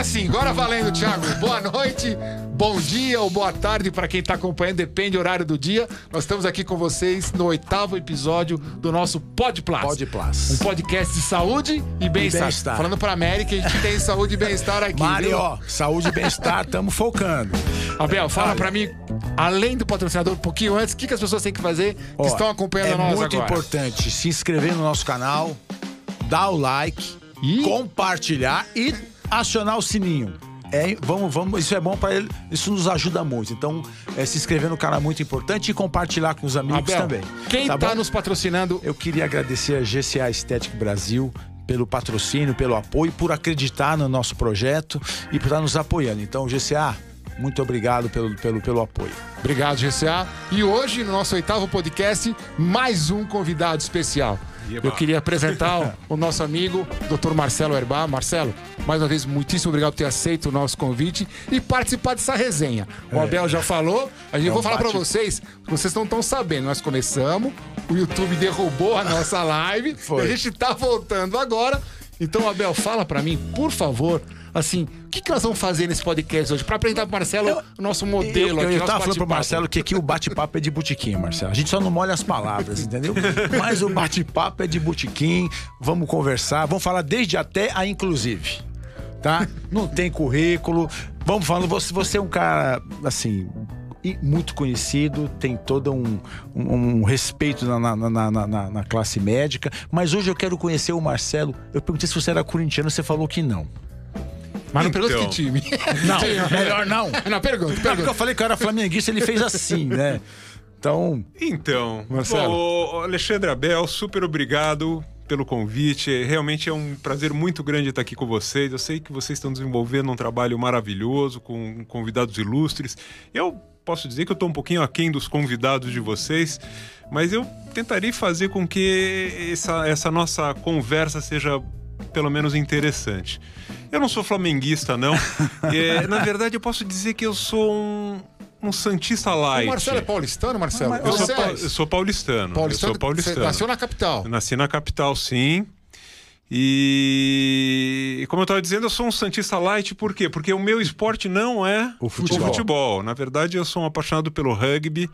Agora sim, agora valendo, Thiago. Boa noite, bom dia ou boa tarde para quem está acompanhando, depende do horário do dia. Nós estamos aqui com vocês no oitavo episódio do nosso Pod Plus. Pod Plus. Um podcast de saúde e bem-estar. bem-estar. Falando para América, a gente tem saúde e bem-estar aqui. Mário, saúde e bem-estar, estamos focando. Abel, fala para mim, além do patrocinador, um pouquinho antes, o que, que as pessoas têm que fazer que Ó, estão acompanhando é nós muito agora? importante se inscrever no nosso canal, dar o like, E? compartilhar e acionar o sininho. É, vamos, vamos, isso é bom para ele, isso nos ajuda muito. Então, é, se inscrever no canal é muito importante e compartilhar com os amigos Abel, também. quem tá está bom? nos patrocinando Eu queria agradecer a GCA Estético Brasil pelo patrocínio, pelo apoio, por acreditar no nosso projeto e por estar nos apoiando. Então, GCA, muito obrigado pelo, pelo, pelo apoio. Obrigado, GCA. E hoje, no nosso oitavo podcast, mais um convidado especial. Eu queria apresentar o, nosso amigo, Dr. Marcelo Herbá. Marcelo, mais uma vez, muitíssimo obrigado por ter aceito o nosso convite e participar dessa resenha. O Abel já falou, a gente É um vou falar para vocês, vocês não estão sabendo, nós começamos, o YouTube derrubou a nossa live, Foi. a gente tá voltando agora. Então, Abel, fala para mim, por favor, assim, o que, que nós vamos fazer nesse podcast hoje? Para apresentar para Marcelo o nosso modelo Eu, eu, aqui, eu tava falando pro. Marcelo que aqui o bate-papo é de botequim, Marcelo. A gente só não molha as palavras, entendeu? Mas o bate-papo é de botequim. Vamos conversar, vamos falar desde até a inclusive. Tá? Não tem currículo. Vamos falando, você, você é um cara, assim, e muito conhecido, tem todo um, um, um respeito na, na- na- na classe médica. Mas hoje eu quero conhecer o Marcelo. Eu perguntei se você era corintiano, você falou que não. Mas não pergunta Então. que time. Não, melhor não. Não, pergunta, Não, porque eu pergunta. falei que eu era flamenguista, ele fez assim, né? Então, Então, Marcelo. ô, Alexandre Abel, super obrigado pelo convite. Realmente é um prazer muito grande estar aqui com vocês. Eu sei que vocês estão desenvolvendo um trabalho maravilhoso com convidados ilustres. Eu posso dizer que eu estou um pouquinho aquém dos convidados de vocês, mas eu tentarei fazer com que essa, essa nossa conversa seja pelo menos interessante. Eu não sou flamenguista, não. É, na verdade, eu posso dizer que eu sou um, um santista light. O Marcelo é paulistano, Marcelo? Eu sou, pa- é eu sou paulistano. paulistano, Eu sou paulistano. Você nasceu na capital. Eu nasci na capital, sim. E como eu estava dizendo, eu sou um Santista Light, por quê? Porque o meu esporte não é O futebol. futebol. Na verdade, eu sou um apaixonado pelo rugby.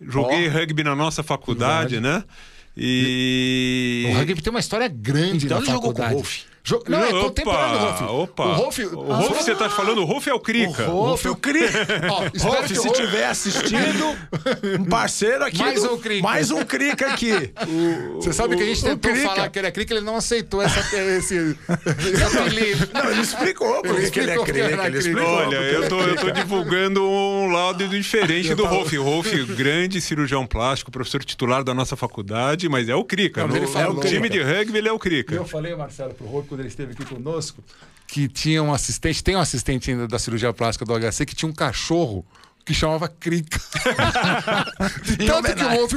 Joguei rugby na nossa faculdade, né? E. O rugby tem uma história grande Então na ele jogou com faculdade. Jo- Não, é Opa, contemporâneo do Rolf. Opa. O Rolf... O Rolf, você tá falando, o Rolf é o Crica. O Rolf, o Cri. Ó, espero Rolf, o se Rolf- tiver assistindo, um parceiro aqui. Mais do- um Crica. Mais um Crica aqui. Você sabe que a gente o tentou Crica. falar que ele é crica, ele não aceitou essa, esse, esse apelido. Não, ele explicou por Ele que ele é Crica. Ele Crica. explicou. Olha, eu ele tô, é eu tô Crica. divulgando um lado diferente do Rolf. Rolf, grande cirurgião plástico, professor titular da nossa faculdade, mas é o Crica. Não, No, ele falou. é o time de rugby, ele é o Crica. Eu falei, Marcelo, pro Rolf, quando ele esteve aqui conosco, que tinha um assistente, tem um assistente ainda da cirurgia plástica do HC, que tinha um cachorro que chamava Crica. Tanto que o Wolf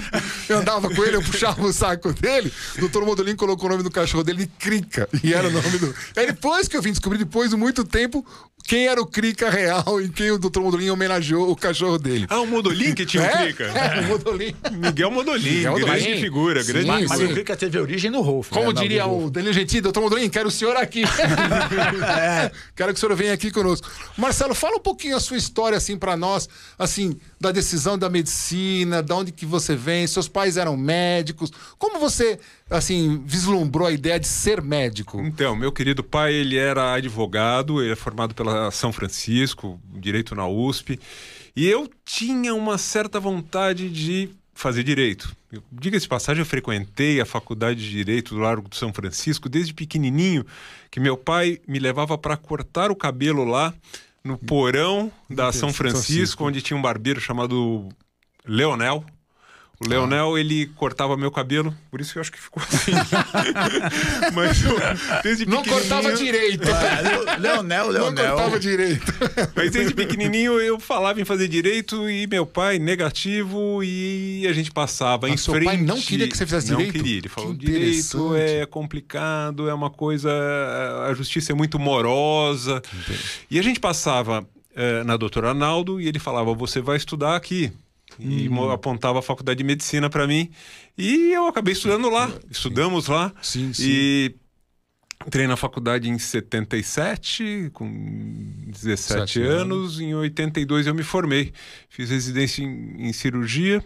eu andava com ele, eu puxava o saco dele, o doutor Modolin colocou o nome do cachorro dele de Crica. E era o nome do. Aí depois que eu vim descobrir, depois de muito tempo, quem era o Crica real e quem o doutor Modolin homenageou o cachorro dele. Ah, o Modolin que tinha o É, Crica. é, o Modolin. Miguel Modolin, Miguel grande Modolin. figura, grande sim. Mas figura. o Crica teve origem no Rolf. Como né, diria o Danilo Gentili, doutor Modolin, quero o senhor aqui. Quero que o senhor venha aqui conosco. Marcelo, fala um pouquinho a sua história, assim, para nós, assim, da decisão da medicina, da onde que você vem, seus pais eram médicos. Como você, assim, vislumbrou a ideia de ser médico? Então, meu querido pai, ele era advogado, ele é formado pela São Francisco, direito na USP, e eu tinha uma certa vontade de fazer direito. Diga-se de passagem, eu frequentei a faculdade de direito do Largo do São Francisco desde pequenininho, que meu pai me levava para cortar o cabelo lá no porão da São Francisco, Francisco. onde tinha um barbeiro chamado Leonel. O Leonel, ele cortava meu cabelo, por isso que eu acho que ficou assim. Mas eu, desde Não cortava direito. Ah, Leo- Leonel, Não Leonel. cortava direito. Mas desde pequenininho eu falava em fazer direito e meu pai negativo e a gente passava em Mas seu frente. pai não queria que você fizesse não direito? Não queria, ele falou Que direito é complicado, é uma coisa, a justiça é muito morosa. E a gente passava eh, na doutora Arnaldo e ele falava, você vai estudar aqui. E Hum. mo- apontava a faculdade de medicina para mim. E eu acabei estudando lá. Estudamos lá. Sim, sim. E Entrei na faculdade em 77, com 17 Sete anos. Em 82 eu me formei. Fiz residência em, em cirurgia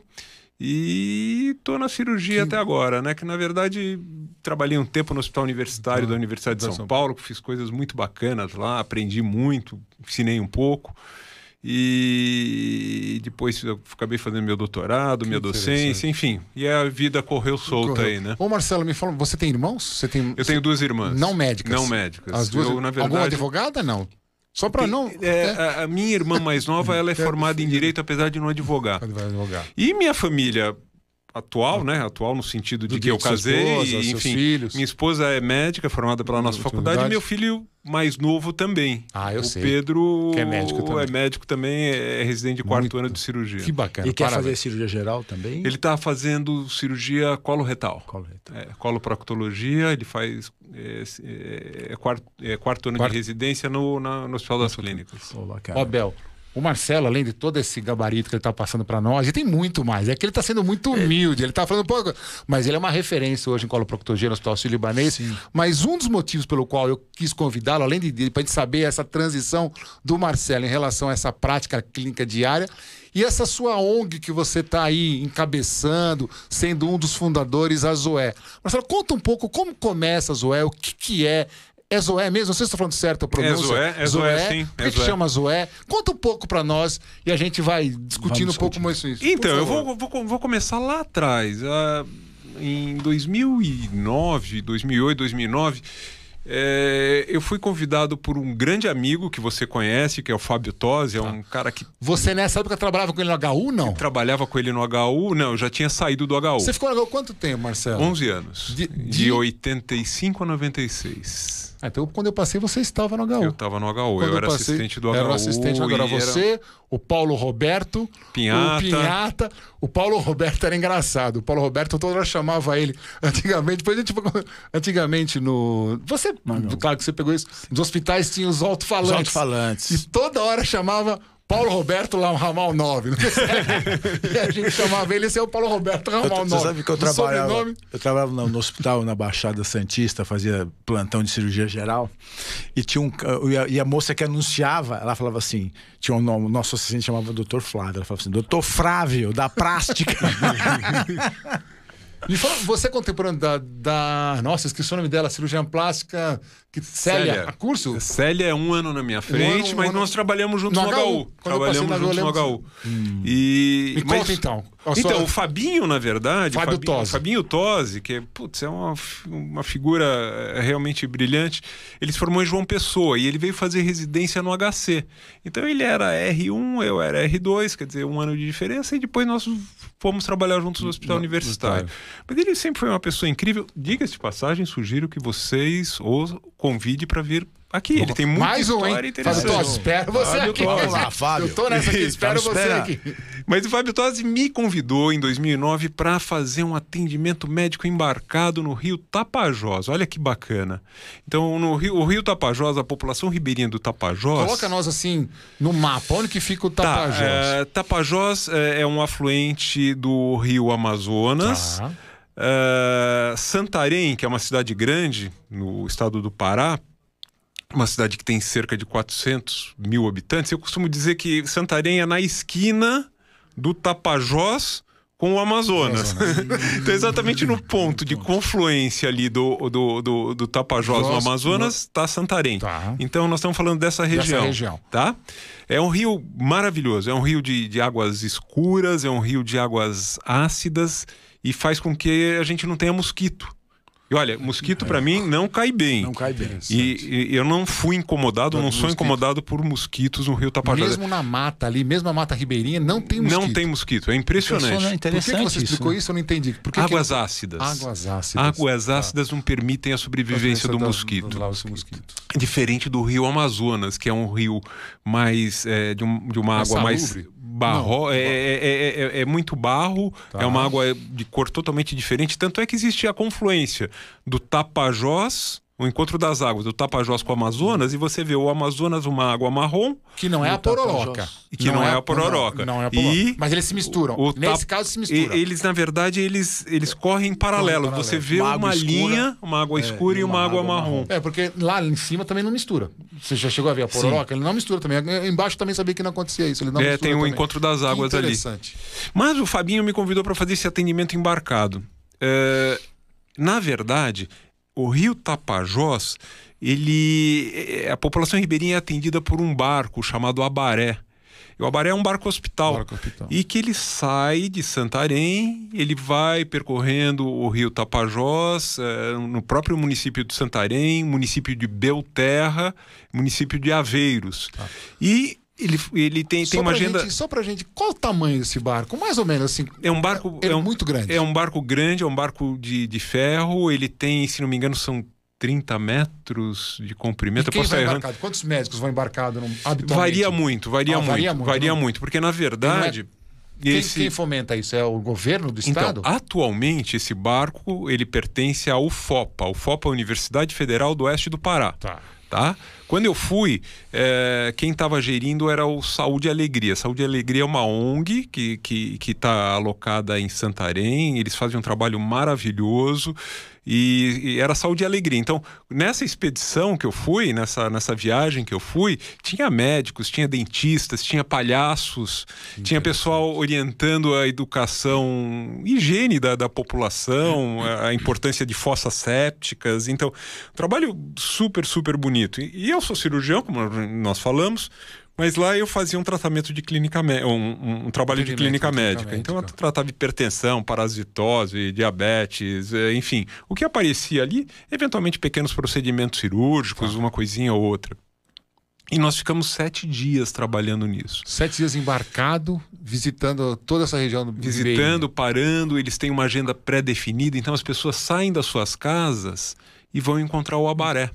e tô na cirurgia até agora, né? Que na verdade trabalhei um tempo no Hospital Universitário da Universidade de da São São Paulo, fiz coisas muito bacanas lá, aprendi muito, ensinei um pouco. E depois eu acabei fazendo meu doutorado, minha docência, enfim. E a vida correu solta Correu. aí, né? Ô, Marcelo, me fala, você tem irmãos? Você tem. Eu tenho duas irmãs. Não médicas. Não médicas. As duas. Eu, na Alguma verdade, advogada? Não. Só pra não. É, a, a minha irmã mais nova, ela é formada em direito, apesar de não advogar. Advogar. E minha família atual, né? Atual no sentido de que eu casei, esposa, e, seus enfim. filhos. Minha esposa é médica, formada pela nossa Outra faculdade, e meu filho mais novo também. Ah, eu o sei. Pedro Que é médico também. é médico também, é residente de quarto Muito. ano de cirurgia. Que bacana. E quer fazer parabéns. cirurgia geral também? Ele está fazendo cirurgia colo retal. Colo retal. É, coloproctologia, ele faz é, é, é quarto, é quarto ano Quarto. de residência no, na- no Hospital das Clínicas. Pô, bacana. Ó, Bel, o Marcelo, além de todo esse gabarito que ele tá passando pra nós, e tem muito mais. É que ele tá sendo muito humilde, ele tá falando pouco, mas ele é uma referência hoje em coloproctologia no Hospital Sírio-Libanês. Mas um dos motivos pelo qual eu quis convidá-lo, além de, de pra gente saber essa transição do Marcelo em relação a essa prática clínica diária, e essa sua ONG que você tá aí encabeçando, sendo um dos fundadores, a Zoé. Marcelo, conta um pouco como começa a Zoé, o que que é é Zoé mesmo? Não sei se estou falando certo a pronúncia. Zoé, é Zoé, sim, Por que, é que Zoé. chama Zoé? Conta um pouco para nós e a gente vai discutindo Vamos um pouco mais isso. Então, Por eu vou, vou, vou começar lá atrás. Ah, em 2009, 2008, 2009, é, eu fui convidado por um grande amigo que você conhece, que é o Fábio Tosi, é um cara que Você nessa época trabalhava com ele no HU, não? trabalhava com ele no HU. Não, eu já tinha saído do HU. Você ficou no HU quanto tempo, Marcelo? 11 anos. De- De, de- 85 a 96. Ah, então, quando eu passei, você estava no HU. Eu estava no HU, Quando eu era passei, assistente do HU. Era o assistente, agora e era- você, o Paulo Roberto, Pinhata. o Pinhata. O Paulo Roberto era engraçado. O Paulo Roberto toda hora chamava ele. Antigamente, depois a gente. Antigamente no. Você, claro que você pegou isso. Nos hospitais tinha os alto-falantes. Os alto-falantes. E toda hora chamava. Paulo Roberto lá, Ramal 9. Não sei se é. e a gente chamava ele, esse é o Paulo Roberto Eu, Ramal 9. você sabe que eu trabalhava, sobrenome- eu trabalhava no, hospital na Baixada Santista, fazia plantão de cirurgia geral, e tinha um e a, moça que anunciava, ela falava assim, tinha um nome, o nosso assistente chamava Dr. Flávio, ela falava assim, Dr. Frávio, da plástica. Me fala, você é contemporâneo da, da. Nossa, esqueci o nome dela, cirurgiã plástica. Que, Célia, a curso? Célia é um ano na minha frente, ano- um mas ano- nós trabalhamos juntos No no, HU. HU. Trabalhamos juntos no HU. E, Me conta, então. A Então, o Fabinho, na verdade, Fábio Fabinho, Tosi. Fabinho Tosi, que é, putz, é uma, uma figura é, realmente brilhante, ele se formou em João Pessoa e ele veio fazer residência no HC. Então ele era R1, eu era R2, quer dizer, um ano de diferença, e depois nós fomos trabalhar juntos no hospital universitário. Mas ele sempre foi uma pessoa incrível. Diga-se de passagem, sugiro que vocês o convide para vir aqui. Ele tem muita Mais um, história hein? interessante. Fábio Tosi, espero você Fábio aqui. Tosi. Vamos lá, Fábio. Eu tô nessa aqui, espero você espera. aqui. Mas o Fábio Tosi me convidou em 2009 para fazer um atendimento médico embarcado no Rio Tapajós. Olha que bacana. Então, no Rio, o Rio Tapajós, a população ribeirinha do Tapajós. Coloca nós assim no mapa. Onde que fica o Tá, Tapajós? é, Tapajós é, é um afluente do Rio Amazonas. Tá. É, Santarém, que é uma cidade grande no estado do Pará, uma cidade que tem cerca de 400 mil habitantes. Eu costumo dizer que Santarém é na esquina do Tapajós com o Amazonas. então, exatamente no ponto de confluência ali do, do, do, do Tapajós no Nossa, Amazonas, está Santarém. Tá. Então, nós estamos falando dessa região. região. Tá? É um rio maravilhoso. É um rio de, de águas escuras, é um rio de águas ácidas e faz com que a gente não tenha mosquito. E olha, mosquito para mim não cai bem. Não cai bem. E, e eu não fui incomodado, não sou mosquito. incomodado por mosquitos no Rio Tapajós. Mesmo na mata ali, mesmo a mata ribeirinha, não tem mosquito. Não tem mosquito, é impressionante. Impressionante. Por que, que Interessante você explicou isso, né? isso? Eu não entendi. Por que Águas que... ácidas. Águas ácidas. Águas ácidas não permitem a sobrevivência do das- mosquito. dos laus mosquitos. Diferente do rio Amazonas, que é um rio mais é, de, um- de uma Mais água mais salubre? Barro, é, é- é- é muito barro, Tá. é uma água de cor totalmente diferente. Tanto é que existe a confluência do Tapajós o encontro das águas do Tapajós com o Amazonas e você vê o Amazonas uma água marrom Que não é a pororoca. e que não, é a pororoca. Não, não é a pororoca. E Mas eles se misturam. o Nesse tap- caso se e- mistura. Eles, na verdade, eles, eles correm em paralelo. paralelo. Você vê Uma uma, água linha, uma água escura e uma, água, marrom. É, porque lá em cima também não mistura. Você já chegou a ver a pororoca? Ele não mistura também. Embaixo também sabia que não acontecia isso. Ele não É, mistura tem o também. encontro das Que águas ali. Interessante. Mas o Fabinho me convidou para fazer esse atendimento embarcado. É, na verdade, o Rio Tapajós, ele, é, a população ribeirinha é atendida por um barco chamado Abaré. E o Abaré é um barco hospital. Barco hospital. E que ele sai de Santarém, ele vai percorrendo o rio Tapajós, eh, no próprio município de Santarém, município de Belterra, município de Aveiros. E ele, ele tem, tem uma agenda. gente- só pra gente, qual o tamanho desse barco? Mais ou menos assim. É um barco. É, é um, muito grande. É um barco grande, é um barco de, de ferro. Ele tem, se não me engano, são 30 metros de E comprimento. Eu quem vai errando. embarcado? Quantos médicos vão embarcado no, habitualmente? Varia muito, varia Ah, muito. varia Varia muito, muito, não- porque na verdade. Quem, esse... quem fomenta isso? É o governo do Então, estado? atualmente esse barco ele pertence à UFOPA, UFOPA é a Universidade Federal do Oeste do Pará. Tá. Tá? Quando eu fui, eh, quem estava gerindo era o Saúde e Alegria. Saúde e Alegria é uma ONG que está que, que tá alocada em Santarém, eles fazem um trabalho maravilhoso e, e era Saúde e Alegria. Então, nessa expedição que eu fui, nessa, nessa viagem que eu fui, tinha médicos, tinha dentistas, tinha palhaços, tinha pessoal orientando a educação, higiene da, da população, a, a importância de fossas sépticas. Então, trabalho super, super bonito. E, e eu sou cirurgião, como nós falamos, mas lá eu fazia um tratamento de clínica um, um- um trabalho de clínica clínica médica. Então eu médica. tratava hipertensão, parasitose, diabetes, eh, enfim. O que aparecia ali, eventualmente pequenos procedimentos cirúrgicos, uma coisinha ou outra. E nós ficamos sete dias trabalhando nisso. Sete dias embarcado, visitando toda essa região do Visitando, parando, eles têm uma agenda pré-definida, então as pessoas saem das suas casas e vão encontrar o Abaré.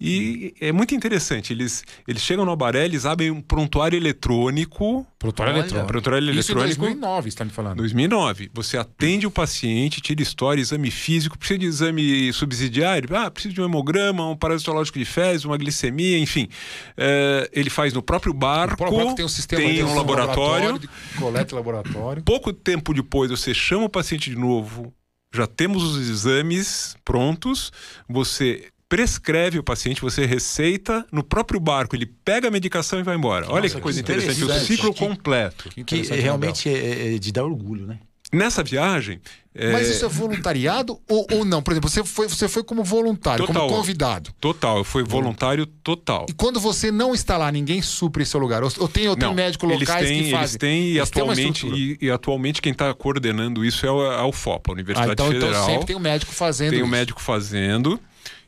E é muito interessante, eles, eles chegam no Abaré, eles abrem um prontuário eletrônico. Prontuário Olha, eletrônico. Prontuário Isso em eletrônico. 2009, você está me falando. 2009. Você atende o paciente, tira história, exame físico, precisa de exame subsidiário, ah, precisa de um hemograma, um parasitológico de fezes, uma glicemia, enfim. É, ele faz no próprio barco, O próprio tem um sistema tem de um laboratório. de coleta e laboratório. Pouco tempo depois, você chama o paciente de novo, já temos os exames prontos, você prescreve o paciente, você receita no próprio barco, ele pega a medicação e vai embora. Olha Nossa, que coisa que interessante, o interessante. ciclo Que- completo. Que interessante, realmente é, é de dar orgulho, né? Nessa viagem, é, Mas isso é voluntariado ou, ou não? Por exemplo, você foi, você foi como voluntário, Total. como convidado. total, eu fui voluntário total. E quando você não está lá, ninguém supre esse lugar. Ou, ou tem, ou tem Não, médico eles locais têm, que fazem. Eles têm, e Eles atualmente, e, e atualmente quem está coordenando isso é o- a UFOPA, a Ah, Universidade então, então Federal. sempre tem um médico fazendo tem um isso. médico fazendo.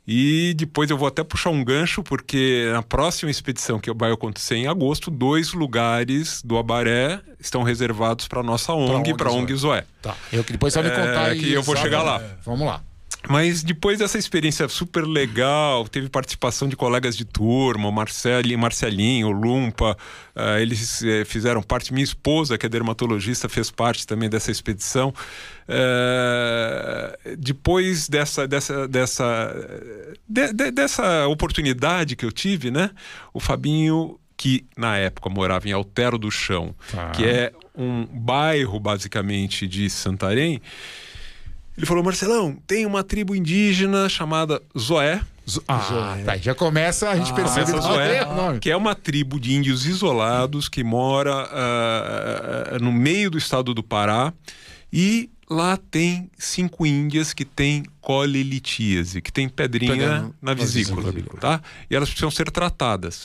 E depois eu vou até puxar um gancho, porque na próxima expedição que vai acontecer em agosto, dois lugares do Abaré estão reservados para nossa ONG, para a ONG Zoé. Tá. Eu, depois você vai me É, contar aí, que eu vou chegar lá. É, Vamos lá. Mas depois dessa experiência super legal, teve participação de colegas de turma, o Marcelinho, Lumpa, eh, eles eh, fizeram parte. Minha esposa, que é dermatologista, fez parte também dessa expedição. Eh, depois dessa, dessa, dessa, de- de- dessa oportunidade que eu tive, né? O Fabinho que na época morava em Altero do Chão, Tá. que é um bairro basicamente de Santarém, ele falou: Marcelão, tem uma tribo indígena chamada Zoé. Ah, tá. Já começa, a gente percebe Começa que Zoé, é o nome. que é uma tribo de índios isolados que mora ah, ah, no meio do estado do Pará. E lá tem cinco índias que têm colelitíase, que tem pedrinha na na vesícula, vesícula. tá? E elas precisam ser tratadas.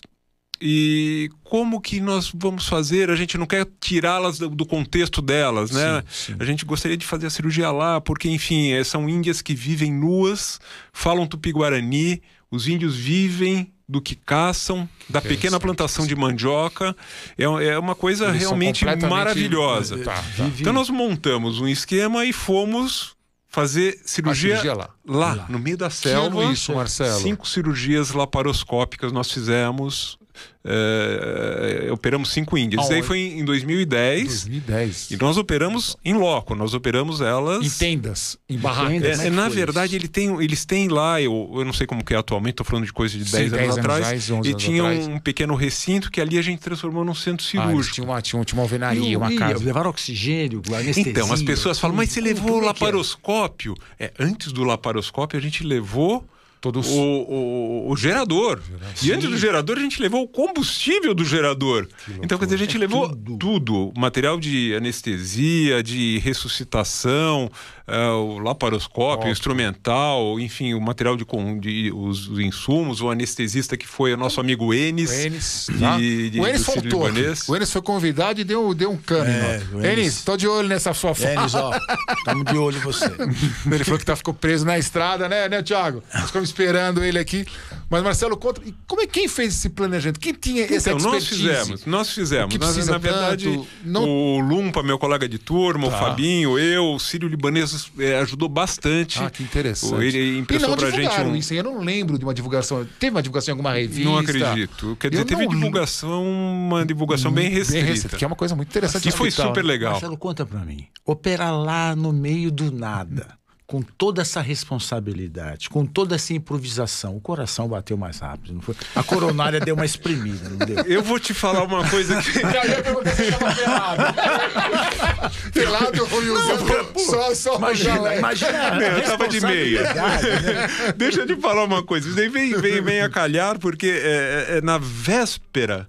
E como que nós vamos fazer? A gente não quer tirá-las do, do contexto delas, né? Sim, sim. A gente gostaria de fazer a cirurgia lá, porque, enfim, eh, são índias que vivem nuas, falam tupi-guarani, os índios vivem do que caçam, da pequena plantação de mandioca. É, é uma coisa Eles realmente maravilhosa. Tá, tá. Então nós montamos um esquema e fomos fazer cirurgia, cirurgia lá. lá, no meio da Que selva. ano isso, Marcelo? Cinco cirurgias laparoscópicas nós fizemos. É, operamos cinco índias. Isso aí foi em 2010. 2010. E nós operamos em loco, nós operamos elas. Em tendas, em barracas. É, na verdade, ele tem, eles têm lá, eu, eu não sei como que é atualmente, estou falando de coisa de 10 Sim, anos 10 anos atrás. atrás, 11 e anos tinha atrás. um pequeno recinto que ali a gente transformou num centro Ah, cirúrgico. tinham uma, tinham, tinha uma alvenaria, E o- uma casa. Levaram oxigênio, anestesia. Então, as pessoas falam, mas você levou o é é? laparoscópio? É, antes do laparoscópio, a gente levou Todos- o, o- o gerador. E antes do gerador, a gente levou o combustível do gerador. Então, quer dizer, a gente levou tudo. Material de anestesia, de ressuscitação, eh, o laparoscópio, o instrumental, enfim, o material de, de- os, os insumos, o anestesista que foi o nosso amigo Enes. O Enes, de- tá? de- o Enes faltou. O Enes foi convidado e deu, deu um cano. É, Enes- Enes, tô de olho nessa sua fala. Denis, ó, estamos de olho em você. Ele falou que tá, ficou preso na estrada, né, né, Thiago? Nós esperando ele aqui. Mas, Marcelo, conta. Como é quem fez esse planejamento? Quem tinha esse Então, nós fizemos, nós fizemos. Que Nós, precisa na verdade, tanto, não- o Lumpa, meu colega de turma, o Fabinho, eu, o Sírio Libanês eh, ajudou bastante. Ah, que interessante. Ele emprestou pra gente um... isso, aí, eu não lembro de uma divulgação. Teve uma divulgação em alguma revista? Não acredito. Quer dizer, Eu teve divulgação, uma divulgação bem restrita. Bem restrita, que é uma coisa muito interessante. E foi hospital, super legal. Marcelo, conta pra mim. Operar lá no meio do nada, com toda essa responsabilidade, com toda essa improvisação, o coração bateu mais rápido, não foi? A coronária deu uma espremida, não deu? Eu vou te falar uma coisa que... Eu perguntei se chama pelado. pelado ou só, só Imagina, imagina. a Eu tava de meia. né? Deixa eu te falar uma coisa. Isso daí vem, vem, vem a calhar, porque é, é- é na véspera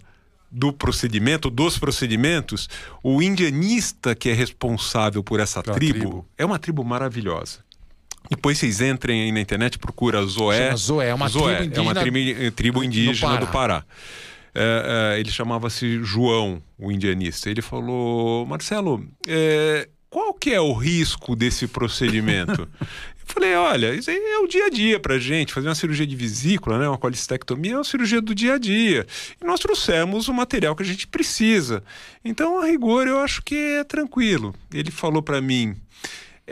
do procedimento, dos procedimentos, o indianista que é responsável por essa tribo, tribo. é uma tribo maravilhosa. Depois vocês entrem aí na internet, procura Zoé. Chama Zoé, é uma Zoé, tribo é uma indígena tribo, tribo indígena Pará. do Pará. É, é, ele chamava-se João, o indianista. Ele falou, Marcelo, é, qual que é o risco desse procedimento? Eu falei, olha, isso aí é o dia a dia pra gente. Fazer uma cirurgia de vesícula, né, uma colicistectomia, é uma cirurgia do dia a dia. E nós trouxemos o material que a gente precisa. Então, a rigor, eu acho que é tranquilo. Ele falou pra mim,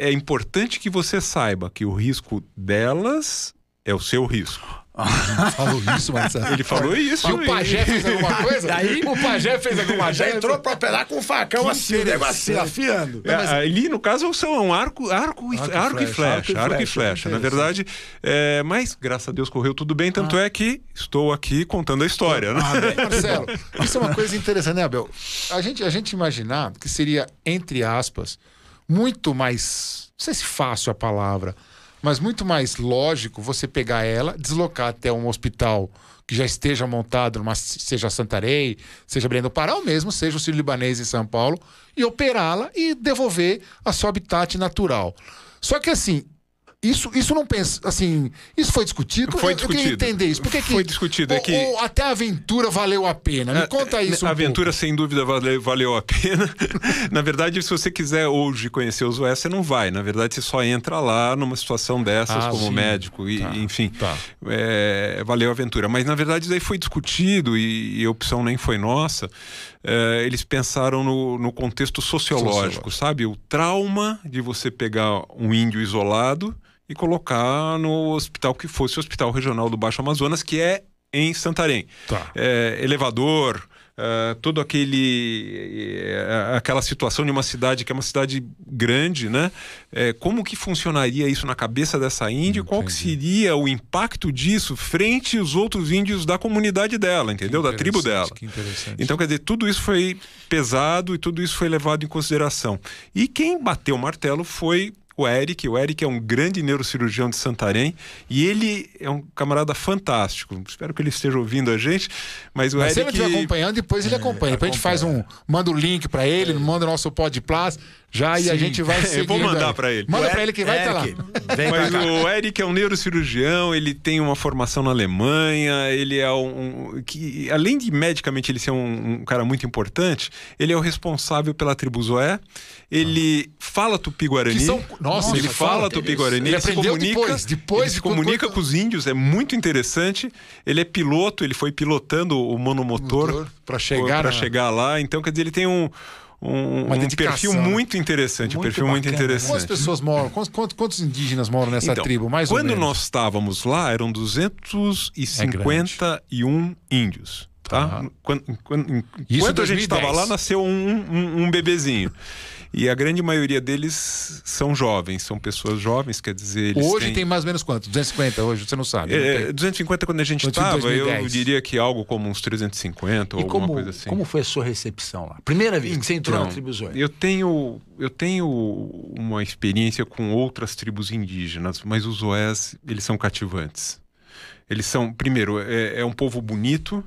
é importante que você saiba que o risco delas é o seu risco. Falou isso, Marcelo. Ele falou isso. E o pajé fez alguma coisa? Daí- o pajé fez alguma Já coisa? entrou pra operar com um facão assim, o negócio assim, afiando. É, Ali, no caso, são um arco, arco, e, Arco e arco, e flecha. Arco e flecha, na verdade. é, mas, graças a Deus, correu tudo bem. Tanto é que estou aqui contando a história. né? Marcelo, isso é uma coisa interessante, né, Abel? A gente, a gente imaginar que seria, entre aspas, muito mais. Não sei se fácil a palavra, mas muito mais lógico você pegar ela, deslocar até um hospital que já esteja montado, numa, seja Santarém, seja Belém do Pará, ou mesmo seja o Sírio Libanês em São Paulo, e operá-la e devolver a seu habitat natural. Só que assim. Isso, isso não pensa, assim, isso foi discutido? Foi Eu- Eu discutido. entender isso. Por que que- Foi discutido, é ou- que- ou até a aventura valeu a pena. Me conta isso. A um aventura, sem dúvida, valeu, valeu a pena. Na verdade, se você quiser hoje conhecer o Zoé, você não vai. Na verdade, você só entra lá numa situação dessas, Ah, como sim. médico, e, Tá, enfim. tá. é, valeu a aventura. Mas, na verdade, isso daí foi discutido e, e a opção nem foi nossa. É, eles pensaram no, no contexto sociológico, Sociológico. sabe? O trauma de você pegar um índio isolado e colocar no hospital que fosse o Hospital Regional do Baixo Amazonas, que é em Santarém. Tá. É, elevador, é, todo aquele é, aquela situação de uma cidade que é uma cidade grande, né? É, como que funcionaria isso na cabeça dessa índia? Qual que seria o impacto disso frente aos outros índios da comunidade dela, entendeu? Da tribo dela. Que interessante. Então, quer dizer, tudo isso foi pesado e tudo isso foi levado em consideração. E quem bateu o martelo foi o Eric. O Eric é um grande neurocirurgião de Santarém e ele é um camarada fantástico. Espero que ele esteja ouvindo a gente, mas o Mas se ele Eric estiver acompanhando, depois ele acompanha. Depois a gente faz um. Manda o link pra ele, manda o nosso Podplas já e a Sim. gente vai Eu seguindo. vou mandar pra ele. Manda O pra ele que vai estar lá. Eric, Vem Mas o Eric é um neurocirurgião, ele tem uma formação na Alemanha, ele é um. um- que, além de medicamente ele ser um, um cara muito importante, ele é o responsável pela tribo Zoé. Ele fala tupi-guarani. Nossa, ele fala tupi-guarani. Ele Ele, se comunica, depois, depois ele se quando- comunica quando- com os índios, é muito interessante. Ele é piloto, ele foi pilotando o monomotor Motor pra chegar para na- chegar lá. Então, quer dizer, ele tem um. Um, um dedicação, perfil né? muito interessante, um Muito perfil muito bacana, né? interessante. Quantas pessoas moram? Quantos, quantos- indígenas moram nessa Então, tribo? Mais ou quando menos. nós estávamos lá, eram 251 índios. tá? Quando, quando, Isso em enquanto a gente 2010. estava lá, nasceu um, um, um bebezinho. E a grande maioria deles são jovens, são pessoas jovens, quer dizer, eles Hoje têm... tem mais ou menos quanto? 250 hoje? Você não sabe. não É, tem. 250 quando a gente estava, eu 2010. diria que algo como uns 350 ou E alguma como, coisa assim. como foi a sua recepção lá? Primeira vez que você entrou na Então, tribo Zoe. Eu tenho, eu tenho uma experiência com outras tribos indígenas, mas os Oés, eles são cativantes. Eles são, primeiro, é, é um povo bonito,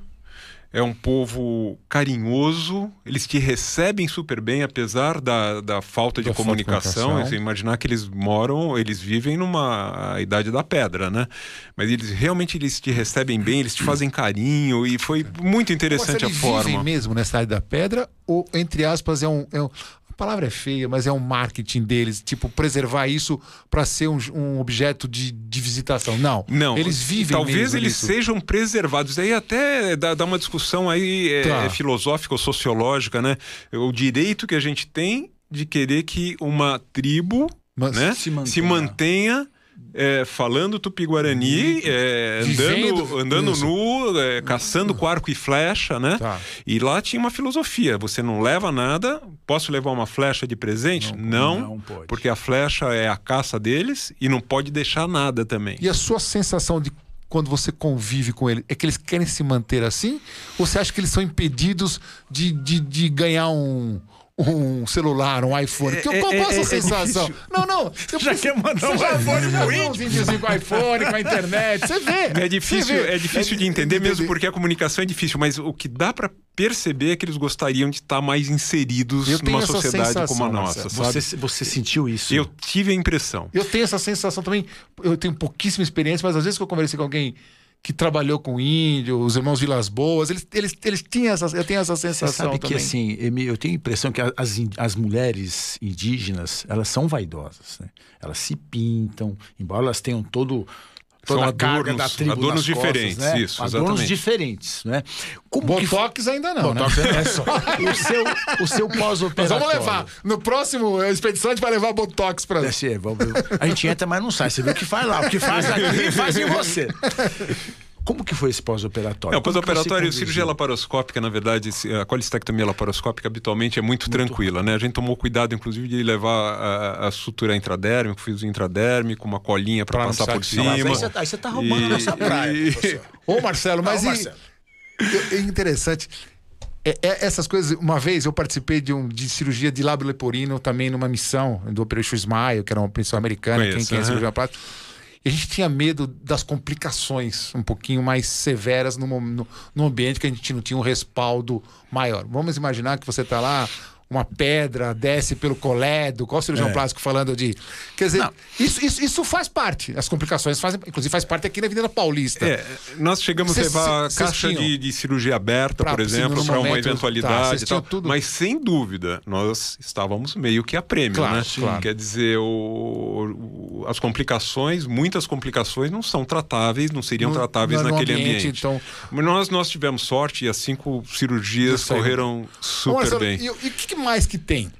é um povo carinhoso, eles te recebem super bem, apesar da, da falta de Da falta de comunicação. comunicação. Você imaginar que eles moram, eles vivem numa idade da pedra, né? Mas eles realmente eles te recebem bem, eles te fazem carinho e foi muito interessante Mas a eles forma. vivem mesmo nessa área da pedra ou, entre aspas, é um... É um a palavra é feia, mas é um marketing deles, tipo, preservar isso para ser um, um objeto de, de visitação. Não. Não, Eles vivem Talvez mesmo eles nisso. sejam preservados. Aí até dá, dá uma discussão aí é, Tá. é filosófica ou sociológica, né? O direito que a gente tem de querer que uma tribo Mas né, se mantenha. se mantenha é, falando tupi-guarani, é, Uhum. Vivendo andando, andando isso. nu, é, caçando com arco e flecha, né? Tá. E lá tinha uma filosofia: você não leva nada, posso levar uma flecha de presente? Não, não pode. porque a flecha é a caça deles e não pode deixar nada também. E a sua sensação de quando você convive com ele, é que eles querem se manter assim? Ou você acha que eles são impedidos de, de, de ganhar um, um celular, um iPhone? Que, É- qual, é- qual a sua é- é sensação? não, não. Eu Já quer mandar um iPhone pro índiozinhos com iPhone, com a internet. Você vê. É difícil, vê. é difícil de entender mesmo porque a comunicação é difícil, mas o que dá pra perceber é que eles gostariam de estar mais inseridos numa sociedade sensação, como a nossa? Você, você sentiu isso? Eu tive a impressão. Eu tenho essa sensação também. Eu tenho pouquíssima experiência, mas às vezes que eu conversei com alguém que trabalhou com índio, os irmãos Vilas Boas, eles, eles, eles tinham essa, eu tenho essa Você sensação sabe que também. assim, Emi, eu tenho a impressão que as, as mulheres indígenas, elas são vaidosas, né? Elas se pintam, embora elas tenham todo toda São a carga adornos- da tribo adornos nas costas, diferentes, né? isso, adornos exatamente. diferentes, né? Como que Botox ainda não, Botox né? é só. o seu, o seu pós-operatório. vamos levar. No próximo expedição a gente vai levar Botox pra. Vamos- a gente entra, mas não sai. Você vê o que faz lá. O que faz aqui, faz em você. Como que foi esse pós-operatório? É, o pós-operatório, cirurgia laparoscópica, na verdade, a colistectomia laparoscópica habitualmente é muito, tranquila, né? A gente tomou cuidado, inclusive, de levar a, a sutura intradérmica, o fio intradérmico, uma colinha para passar por cima. aí você tá, aí você tá roubando E- nossa praia, e- professor. Ô, Marcelo, mas Não, e- Marcelo. É, é interessante. É- é- essas coisas, uma vez eu participei de, um, de cirurgia de lábio leporino também numa missão do Operation Smile, que era uma missão americana, Conheço, quem, quem é aham. cirurgião plástico. A gente tinha medo das complicações um pouquinho mais severas no, no, no ambiente que a gente não tinha um respaldo maior. Vamos imaginar que você está lá, uma pedra desce pelo coledo, qual cirurgião É. plástico falando de. Quer dizer, isso, isso, isso faz parte. As complicações fazem, inclusive faz parte aqui na Avenida Paulista. É, nós chegamos Cês- a levar cês caixa tinham- de, de cirurgia aberta, Pra- por exemplo, no para uma tá, eventualidade cês tinham tudo- Mas sem dúvida, nós estávamos meio que a prêmio, Claro, né? claro. Quer dizer, o- o- as complicações, muitas complicações não são tratáveis, não seriam No- tratáveis no naquele ambiente, ambiente. então- Mas nós, nós tivemos sorte e as cinco cirurgias correram super bem. E o que que mais que tem?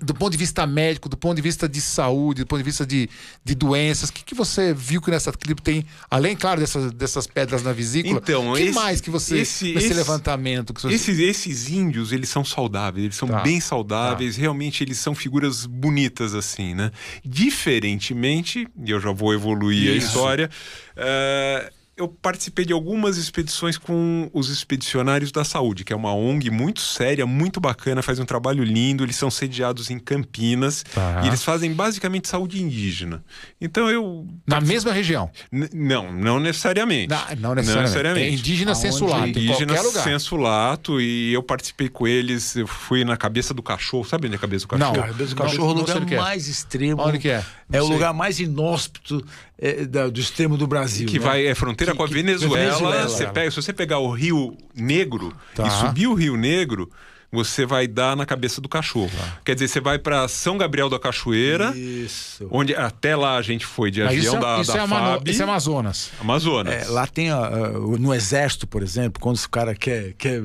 Do ponto de vista médico, do ponto de vista de saúde, do ponto de vista de, de doenças, o que, que você viu que nessa clipe tem, além, claro, dessas, dessas pedras na vesícula? Então, o que esse- mais que você, esse- esse- levantamento que você... Esses, esses índios, eles são saudáveis, eles são Tá. bem saudáveis, realmente eles são figuras bonitas, assim, né? Diferentemente, e eu já vou evoluir a Isso. história, eh, eu participei de algumas expedições com os expedicionários da saúde, que é uma ONG muito séria, muito bacana, faz um trabalho lindo. Eles são sediados em Campinas Tá. e eles fazem basicamente saúde indígena. Então eu. Na mesma região. N- não, não necessariamente. Não, não necessariamente. É indígena Aonde senso lato, em Indígena qualquer lugar. senso lato e eu participei com eles. Eu fui na cabeça do cachorro. Sabe onde é a cabeça do cachorro? Não. Cabeça do Não, cachorro é o não lugar sei o que é. mais extremo. Onde que é? É o lugar mais inóspito é, da- do extremo do Brasil. Que né? vai, é fronteira Que- com a Venezuela. Venezuela. Você pega, se você pegar o Rio Negro Tá. e subir o Rio Negro, você vai dar na cabeça do cachorro. Quer dizer, você vai para São Gabriel da Cachoeira, Isso. onde até lá a gente foi de Mas avião isso, é, da, isso, da é FAB, isso é Amazonas. Amazonas. É, lá tem a- a- no exército, por exemplo, quando o cara quer, quer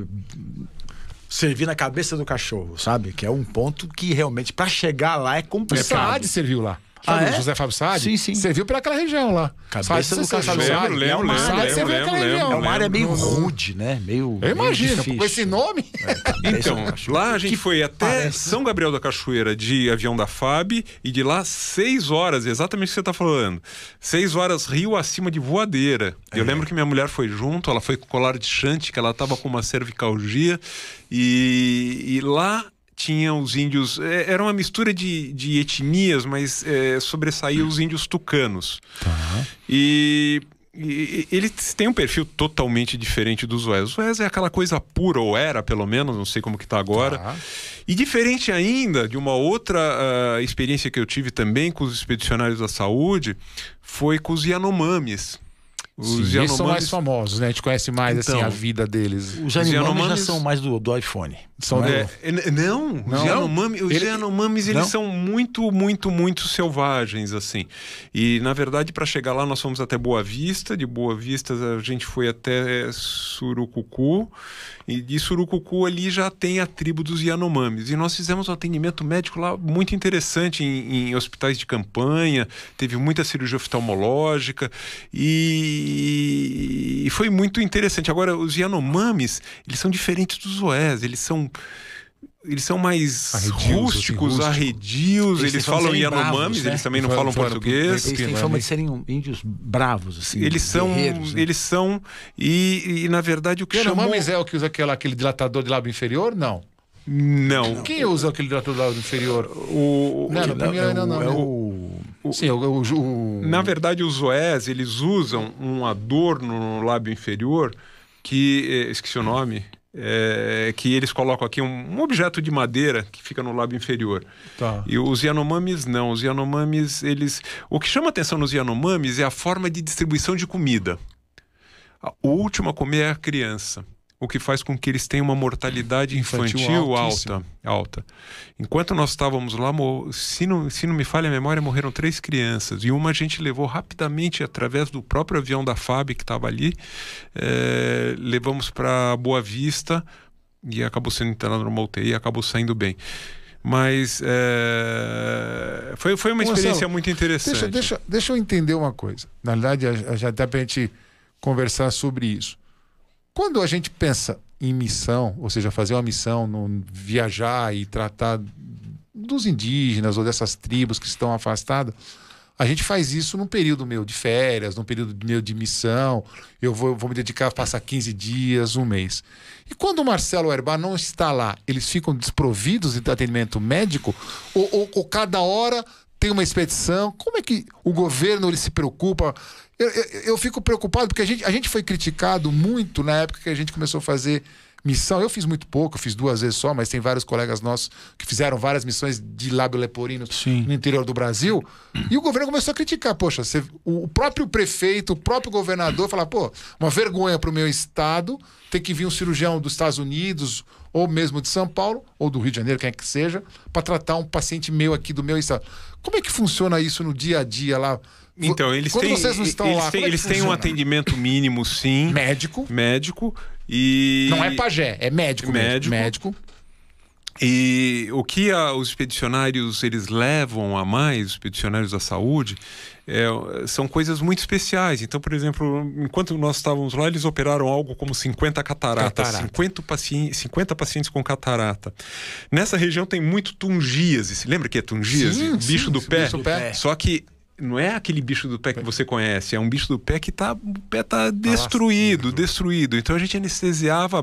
servir na cabeça do cachorro, sabe? Que é um ponto que realmente para chegar lá é O complicado. Saad serviu lá. Sabe Ah, o é? José Fábio Saad? Sim, sim. Você viu aquela região lá. Cabeça do cachorro. Saad? Lembro, lembro, É uma lembro, lembro, lembro, região. É uma área meio No- no- rude, né? Meio. Eu imagino, meio com esse nome. Então, lá a gente foi até parece. São Gabriel da Cachoeira de avião da FAB e de lá seis horas, exatamente o que você está falando. Seis horas rio acima de voadeira. É. Eu lembro que minha mulher foi junto, ela foi com colar de chante, que ela estava com uma cervicalgia. E, e lá tinha os índios. é, Era uma mistura de, de etnias, mas é, sobressaía os índios tucanos. E, e- e eles têm um perfil totalmente diferente dos Wes. Os Wes é aquela coisa pura, ou era pelo menos, não sei como que tá agora. Tá. E diferente ainda de uma outra ah, experiência que eu tive também com os expedicionários da saúde, foi com os Yanomamis. Os Sim, eles são mais Yanomamis famosos, né? A gente conhece mais assim, Então, a vida deles. Os Yanomamis já Yanomamis- são mais do, do iPhone. São é? Não, os Não? Yanomami, os Ele- Yanomamis, eles Não? são muito, muito, muito selvagens, assim. E, na verdade, para chegar lá, nós fomos até Boa Vista. De Boa Vista, a gente foi até Surucucu. E de Surucucu ali já tem a tribo dos Yanomamis. E nós fizemos um atendimento médico lá muito interessante em, em hospitais de campanha. Teve muita cirurgia oftalmológica. E, e foi muito interessante. Agora, os Yanomamis, eles são diferentes dos Oés. Eles são eles são mais Arredios, rústicos, assim, rústicos. arredios, Eles eles, falam Yanomamis, né? eles também não Falam- português. Eles têm fama de serem índios bravos, assim. Eles são, né? eles são e, e, na verdade o que chamou... Yanomamis é o que usa aquela, aquele dilatador de lábio inferior? Não. Não. Quem usa aquele dilatador de lábio inferior? O, Não, Não, primeiro é não, o- não. é né? o- Sim, o, o- o- Na verdade, os Oés, eles usam um adorno no lábio inferior que, eh, esqueci o nome, é, que eles colocam aqui um, um objeto de madeira que fica no lábio inferior. Tá. E os Yanomamis não. Os Yanomamis, eles. O que chama atenção nos Yanomamis é a forma de distribuição de comida. A- O último a comer é a criança. O que faz com que eles tenham uma mortalidade Infantil infantil, alta, alta. Enquanto nós estávamos lá, se não, se não me falha a memória, morreram três crianças. E uma a gente levou rapidamente, através do próprio avião da FAB que estava ali, eh, levamos para Boa Vista e acabou sendo internado numa UTI e acabou saindo bem. Mas eh, foi, foi uma experiência Marcelo, muito interessante. Deixa, deixa, deixa eu entender uma coisa. Na verdade, a- a- já dá pra gente conversar sobre isso. Quando a gente pensa em missão, ou seja, fazer uma missão, no, viajar e tratar dos indígenas ou dessas tribos que estão afastadas, a gente faz isso num período meu de férias, num período meu de missão. Eu vou, vou me dedicar a passar 15 dias, um mês. E quando o Marcelo Herbar não está lá, eles ficam desprovidos de atendimento médico? Ou, ou- ou cada hora tem uma expedição? Como é que o governo ele se preocupa? Eu, eu, eu fico preocupado porque a gente, a gente foi criticado muito na época que a gente começou a fazer missão. Eu fiz muito pouco, eu fiz duas vezes só, mas tem vários colegas nossos que fizeram várias missões de lábio leporino Sim. no interior do Brasil. E o governo começou a criticar. Poxa, você- o próprio prefeito, o próprio governador falar, pô, uma vergonha para o meu estado ter que vir um cirurgião dos Estados Unidos ou mesmo de São Paulo ou do Rio de Janeiro, quem é que seja, para tratar um paciente meu aqui do meu estado. Como é que funciona isso no dia a dia lá? Então, eles Quando têm, vocês não estão eles lá, têm, como é que eles têm um atendimento mínimo, sim, Médico. médico. E... Não é pajé, é médico, Médico. médico. Médico. E o que a- os expedicionários eles levam a mais, os expedicionários da saúde, é, são coisas muito especiais. Então, por exemplo, enquanto nós estávamos lá, eles operaram algo como 50 cataratas, Catarata. 50, paci 50 pacientes com catarata. Nessa região tem muito tungíase. Lembra que é tungíase? Sim, bicho sim, do pé. bicho do pé. Só que não é aquele bicho do pé que você conhece, é um bicho do pé que tá, o pé tá destruído, destruído. Então a gente anestesiava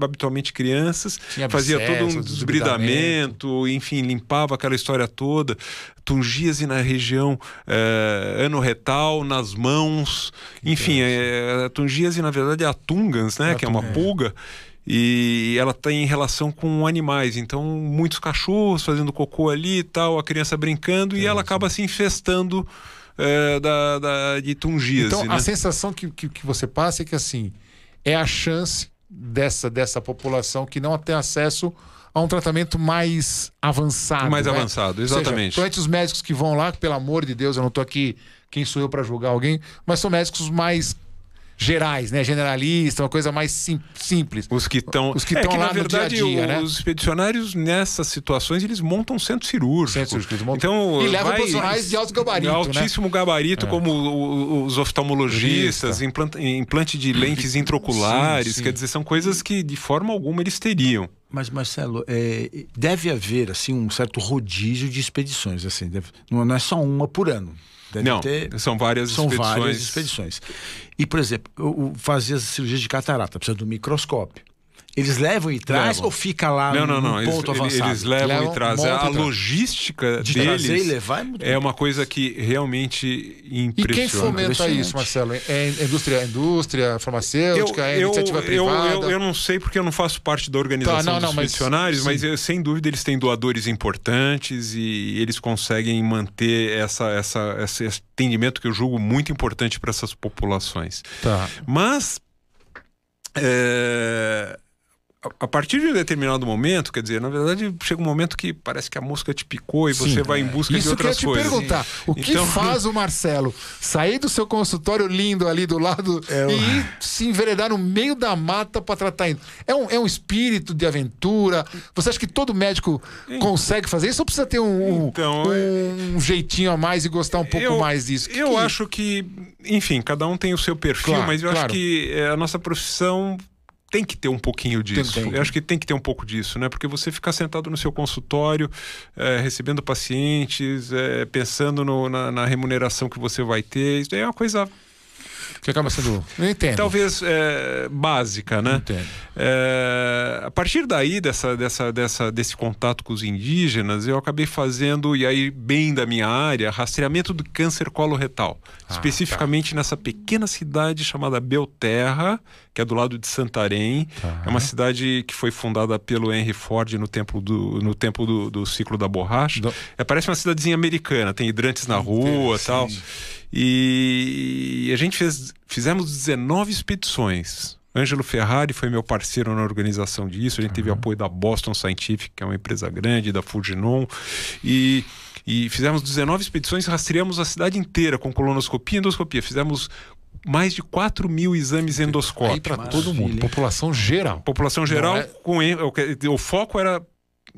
habitualmente crianças, Tinha fazia todo um desbridamento, enfim, limpava aquela história toda. Tungíase na região eh, anorretal, nas mãos, enfim, é, tungíase na verdade é a tungans, né, É a que é uma tunga. pulga. E ela tem relação com animais, então muitos cachorros fazendo cocô ali e tal, a criança brincando e ela acaba se infestando eh, da, da- de tungíase. Então, né? a sensação que, que, que você passa é que, assim, é a chance dessa, dessa população que não tem acesso a um tratamento mais avançado. Mais né? avançado, Ou seja, exatamente. Principalmente os médicos que vão lá, pelo amor de Deus, eu não estou aqui, quem sou eu para julgar alguém, mas são médicos mais gerais, né? Generalista, uma coisa mais sim, simples. Os que estão. Os que é estão que, lá na verdade, no dia a dia, os né? expedicionários, nessas situações, eles montam centro cirúrgico. Centro cirúrgico, eles montam- Então, E levam profissionais de alto gabarito, de né? altíssimo gabarito, como o- o- os oftalmologistas, implante, implante de lentes intraoculares. sim. Quer dizer, são coisas que, de forma alguma, eles teriam. Mas, Marcelo, é, deve haver assim um certo rodízio de expedições. Assim, deve- não é só uma por ano. Deve Não, ter- são várias são expedições. várias expedições. E, por exemplo, fazer as cirurgias de catarata, precisa do microscópio. Eles levam e traz Levam. ou fica lá Não, no, não, não. ponto eles- avançado? eles levam, Levam, e trazem. A e trazem. logística De deles trazer e levar é muito é uma coisa que realmente E impressiona. quem fomenta isso, Marcelo? É indústria, indústria farmacêutica, é iniciativa eu, privada? Eu, eu não sei porque eu não faço parte da organização Tá, não, não, dos mas- sim. mas, eu- sem dúvida eles têm doadores importantes e eles conseguem manter essa, essa, esse atendimento que eu julgo muito importante para essas populações. Tá. Mas é, a- partir de um determinado momento, quer dizer, na verdade chega um momento que parece que a mosca te picou e você vai em busca de Isso que eu ia outras te coisas. perguntar. O que Então- faz o Marcelo sair do seu consultório lindo ali do lado É e se enveredar no meio da mata para tratar isso? É um, é um espírito de aventura? Você acha que todo médico consegue fazer isso ou precisa ter um, um- Então, um jeitinho a mais e gostar um pouco eu, mais disso? Que Eu que- acho que, enfim, cada um tem o seu perfil, Claro, mas eu claro. acho que é, a nossa profissão tem que ter um pouquinho disso. Tem- tem. Eu acho que tem que ter um pouco disso, né? Porque você ficar sentado no seu consultório, é, recebendo pacientes, é, pensando no- na, na remuneração que você vai ter, isso daí é uma coisa Que acaba sendo. Eu entendo. talvez é, básica, né? Entendo. É, a partir daí, dessa, dessa, dessa, desse contato com os indígenas, eu acabei fazendo, e aí bem da minha área, rastreamento do câncer coloretal. Ah, especificamente tá. nessa pequena cidade chamada Belterra, que é do lado de Santarém. Tá. É uma cidade que foi fundada pelo Henry Ford no tempo do, no tempo do, do ciclo da borracha. Do- É, parece uma cidadezinha americana, tem hidrantes na rua e tal. E a gente fez, fizemos 19 expedições. Ângelo Ferrari foi meu parceiro na organização disso. A gente teve apoio da Boston Scientific, que é uma empresa grande, da Fujinon. E, e fizemos 19 expedições, rastreamos a cidade inteira com colonoscopia e endoscopia. Fizemos mais de 4 mil exames endoscópicos. para todo mundo, população geral. População geral, é- com o foco era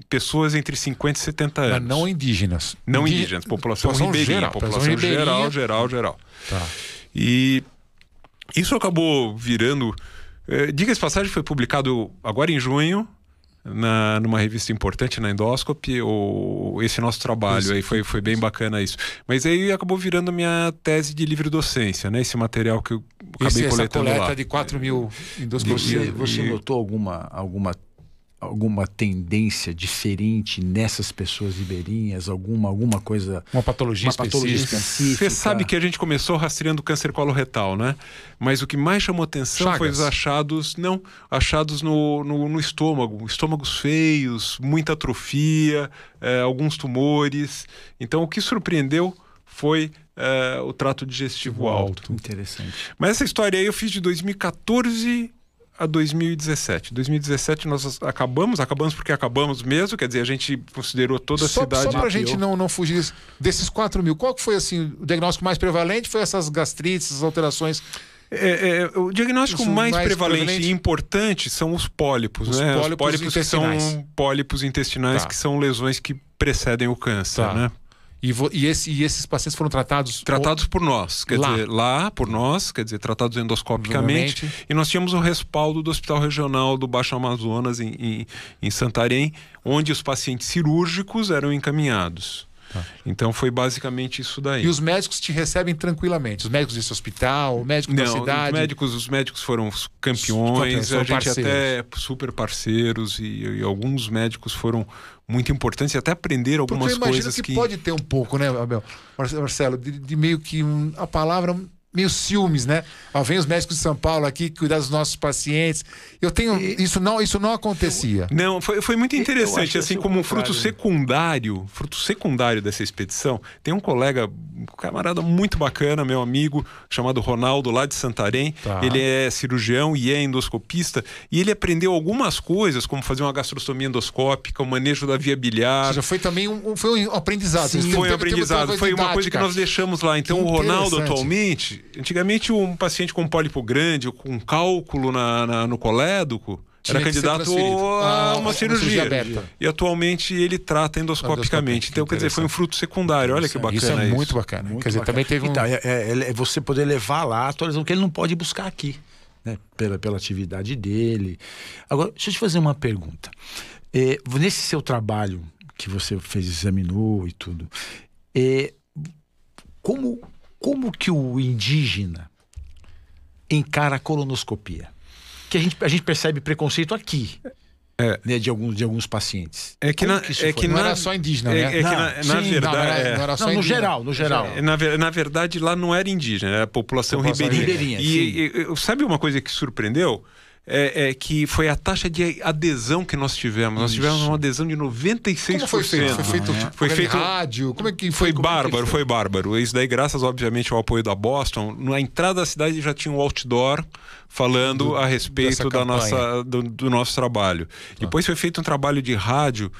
pessoas entre 50 e 70 Mas anos. não indígenas. Não Indi- indígenas, população, população ribeirinha, geral, população população geral, ribeirinha. geral, geral. Tá. E isso acabou virando. Eh, Diga-se de passagem, foi publicado agora em junho, na, numa revista importante, na Endoscopy, o, esse nosso trabalho aí foi, foi bem bacana isso. Mas aí acabou virando minha tese de livre docência, né? Esse material que eu acabei Esse, essa coletando coleta lá. de 4 mil Você, endoscopias. você E- notou alguma, alguma, alguma tendência diferente nessas pessoas ribeirinhas? Alguma, alguma coisa. Uma patologia Uma patologia específica. Você sabe que a gente começou rastreando câncer coloretal, né? Mas o que mais chamou atenção foi Chagas. os achados, não, achados no, no, no estômago, estômagos feios, muita atrofia, eh, alguns tumores. Então o que surpreendeu foi eh, o trato digestivo alto. Interessante. Mas essa história aí eu fiz de 2014 a 2017. 2017 nós acabamos, acabamos porque acabamos mesmo, quer dizer, a gente considerou toda a Só, cidade. só pra mapeou. gente não, não fugir disso. desses 4 mil, qual que foi assim, o diagnóstico mais prevalente? Foi essas gastrites, essas alterações? É, é, o diagnóstico mais, mais prevalente, prevalente? e importante são os pólipos, Os né? pólipos que são intestinais. pólipos intestinais, Tá. que são lesões que precedem o câncer, Tá. né? E, e esse- e esses pacientes foram tratados. Tratados por nós, quer Lá. dizer, lá por nós, quer dizer, tratados endoscopicamente. E nós tínhamos o respaldo do Hospital Regional do Baixo Amazonas, em, em, em Santarém, onde os pacientes cirúrgicos eram encaminhados. Então foi basicamente isso daí. E os médicos te recebem tranquilamente. Os médicos desse hospital, o médico da cidade. os médicos, os médicos foram campeões, São a gente parceiros. até super parceiros e, e alguns médicos foram muito importantes e até aprenderam Porque algumas eu imagino coisas que, que, pode ter um pouco, né, Abel? Marce- Marcelo, de, de meio que um- a palavra meio ciúmes, né? Ó, vem os médicos de São Paulo aqui cuidar dos nossos pacientes. Eu tenho isso não, isso não acontecia. Não, foi, foi muito interessante, assim é como um fruto secundário, fruto secundário dessa expedição, tem um colega, um camarada muito bacana, meu amigo, chamado Ronaldo, lá de Santarém. Tá. Ele é cirurgião e é endoscopista, e ele aprendeu algumas coisas, como fazer uma gastrostomia endoscópica, o manejo da via Ou bilhar, seja, foi também um, um- foi um aprendizado. Sim, foi um aprendizado. uma Foi uma coisa que nós deixamos lá. Então, o Ronaldo, atualmente, Antigamente, um paciente com pólipo grande, com cálculo na, na no colédoco, Tinha era candidato a Ah, uma cirurgia cirurgia. aberta. E atualmente ele trata endoscopicamente. Então, quer dizer, foi um fruto secundário. Olha que bacana Isso isso. é muito bacana. Muito Quer dizer, bacana. também teve um. Então, é, é- é você poder levar lá a atualização que ele não pode buscar aqui, né? Pela, pela atividade dele. Agora, deixa eu te fazer uma pergunta. É, nesse seu trabalho que você fez, examinou e tudo, é, como, como que o indígena encara a colonoscopia? Que a gente, a gente percebe preconceito aqui. É. né, de, alguns, de alguns pacientes. É que, Como na, isso é foi? que Não na- era só indígena, é, né? é que Não, na, na sim, verdade. não era, é. não era só Não, no geral, no geral. É, Na, na verdade, lá não era indígena, era a população, População ribeirinha. ribeirinha, e, e- sabe uma coisa que surpreendeu? É, é que foi a taxa de adesão que nós tivemos. Nós tivemos uma adesão de 96%. Como foi feito? Foi feito, Foi foi feito- rádio? Como é que Foi como é que bárbaro, foi bárbaro. Isso daí, graças, obviamente, ao apoio da Boston. Na entrada da cidade já tinha um outdoor falando Do- a respeito da nossa, do, do nosso trabalho. Depois foi feito um trabalho de rádio,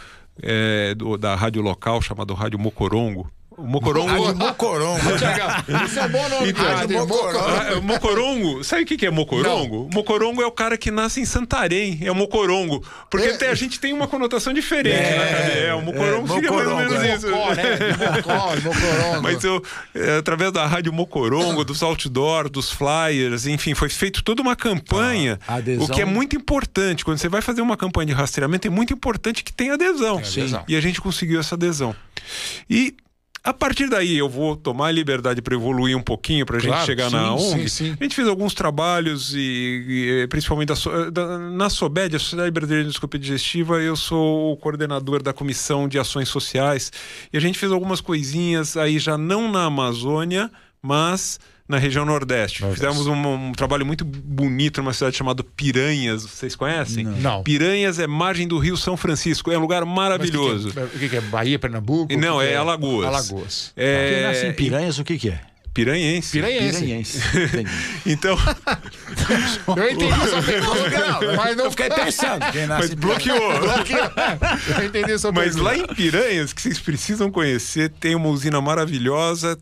é, do- da rádio local, chamado Rádio Mocorongo. O Mocorongo. Rádio Mocorongo. Isso é bom nome, Então, Tem Mocorongo. Mocorongo. Ah, Mocorongo, sabe o que que é Mocorongo? Mocorongo é o cara que nasce em Santarém, é o Mocorongo. Porque É. tem- a gente tem uma conotação diferente É, na cabeça. É, o Mocorongo é, seria mais ou menos é. isso. Mocó, né? Mocó, Mocorongo. Mas eu, é, através da rádio Mocorongo, dos outdoor, dos flyers, enfim, foi feito toda uma campanha. Ah, adesão. O que é muito importante. Quando você vai fazer uma campanha de rastreamento, é muito importante que tenha adesão. Tem adesão. E a gente conseguiu essa adesão. E a partir daí eu vou tomar a liberdade para evoluir um pouquinho para a gente Claro, chegar sim, na ONG. sim, sim. A gente fez alguns trabalhos e, e, principalmente da, So- da- na SOBED, a Sociedade Brasileira de Endoscopia Digestiva, eu sou o coordenador da Comissão de Ações Sociais e a gente fez algumas coisinhas aí já não na Amazônia, mas na região Nordeste. Fizemos um, um trabalho muito bonito numa cidade chamada Piranhas, vocês conhecem? Não. Piranhas é margem do Rio São Francisco, é um lugar maravilhoso. Mas O que, que é? O que que é? Bahia, Pernambuco? E não, que é Alagoas. Alagoas. É, Quem nasce em Piranhas, o que que é? Piranhense. Piranhense. Piranhense. Então, Eu entendi sua pergunta, mas não Eu fiquei pensando. Quem nasce mas em bloqueou. Eu entendi sua Mas lá em Piranhas, que vocês precisam conhecer, tem uma usina maravilhosa.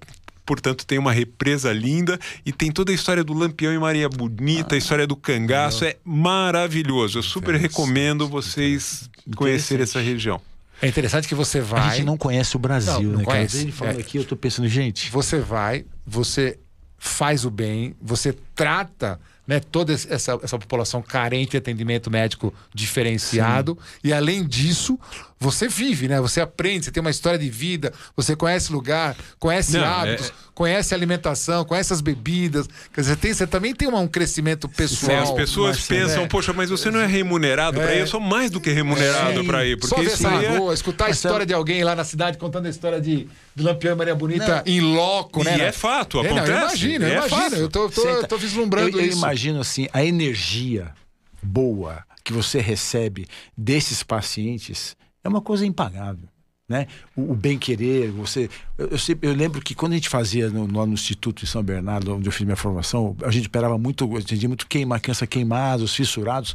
Portanto, tem uma represa linda e tem toda a história do Lampião e Maria Bonita, a história do cangaço. É maravilhoso. Eu super recomendo vocês conhecerem essa região. É interessante que você A vai. gente não conhece o Brasil, Não, não né, cara? conhece. Ele falando É. aqui, eu tô pensando, gente. Você vai, você faz o bem, você trata né, toda essa, essa população carente de atendimento médico diferenciado. E além disso, você vive, né? Você aprende, você tem uma história de vida, você conhece lugar, conhece Não, hábitos, é- conhece alimentação, conhece as bebidas. Quer dizer, tem, você também tem uma- um crescimento pessoal. É, as pessoas Marcelo, pensam, é. poxa, mas você não é remunerado para ir? Eu sou mais do que remunerado Sim. para ir. Só Porque ver isso é... lagoa, escutar a história de alguém lá na cidade contando a história de, de Lampião e Maria Bonita em loco, E né? é fato, É, não, acontece. eu imagino, eu é imagino. Eu tô, tô, Senta. tô vislumbrando eu, eu isso. imagino assim, a energia boa que você recebe desses pacientes é uma coisa impagável. Né? O, o bem querer, você. Eu, eu, sempre- eu lembro que quando a gente fazia no, lá no Instituto em São Bernardo, onde eu fiz minha formação, a gente operava muito, eu atendia muito queima, criança queimados, fissurados.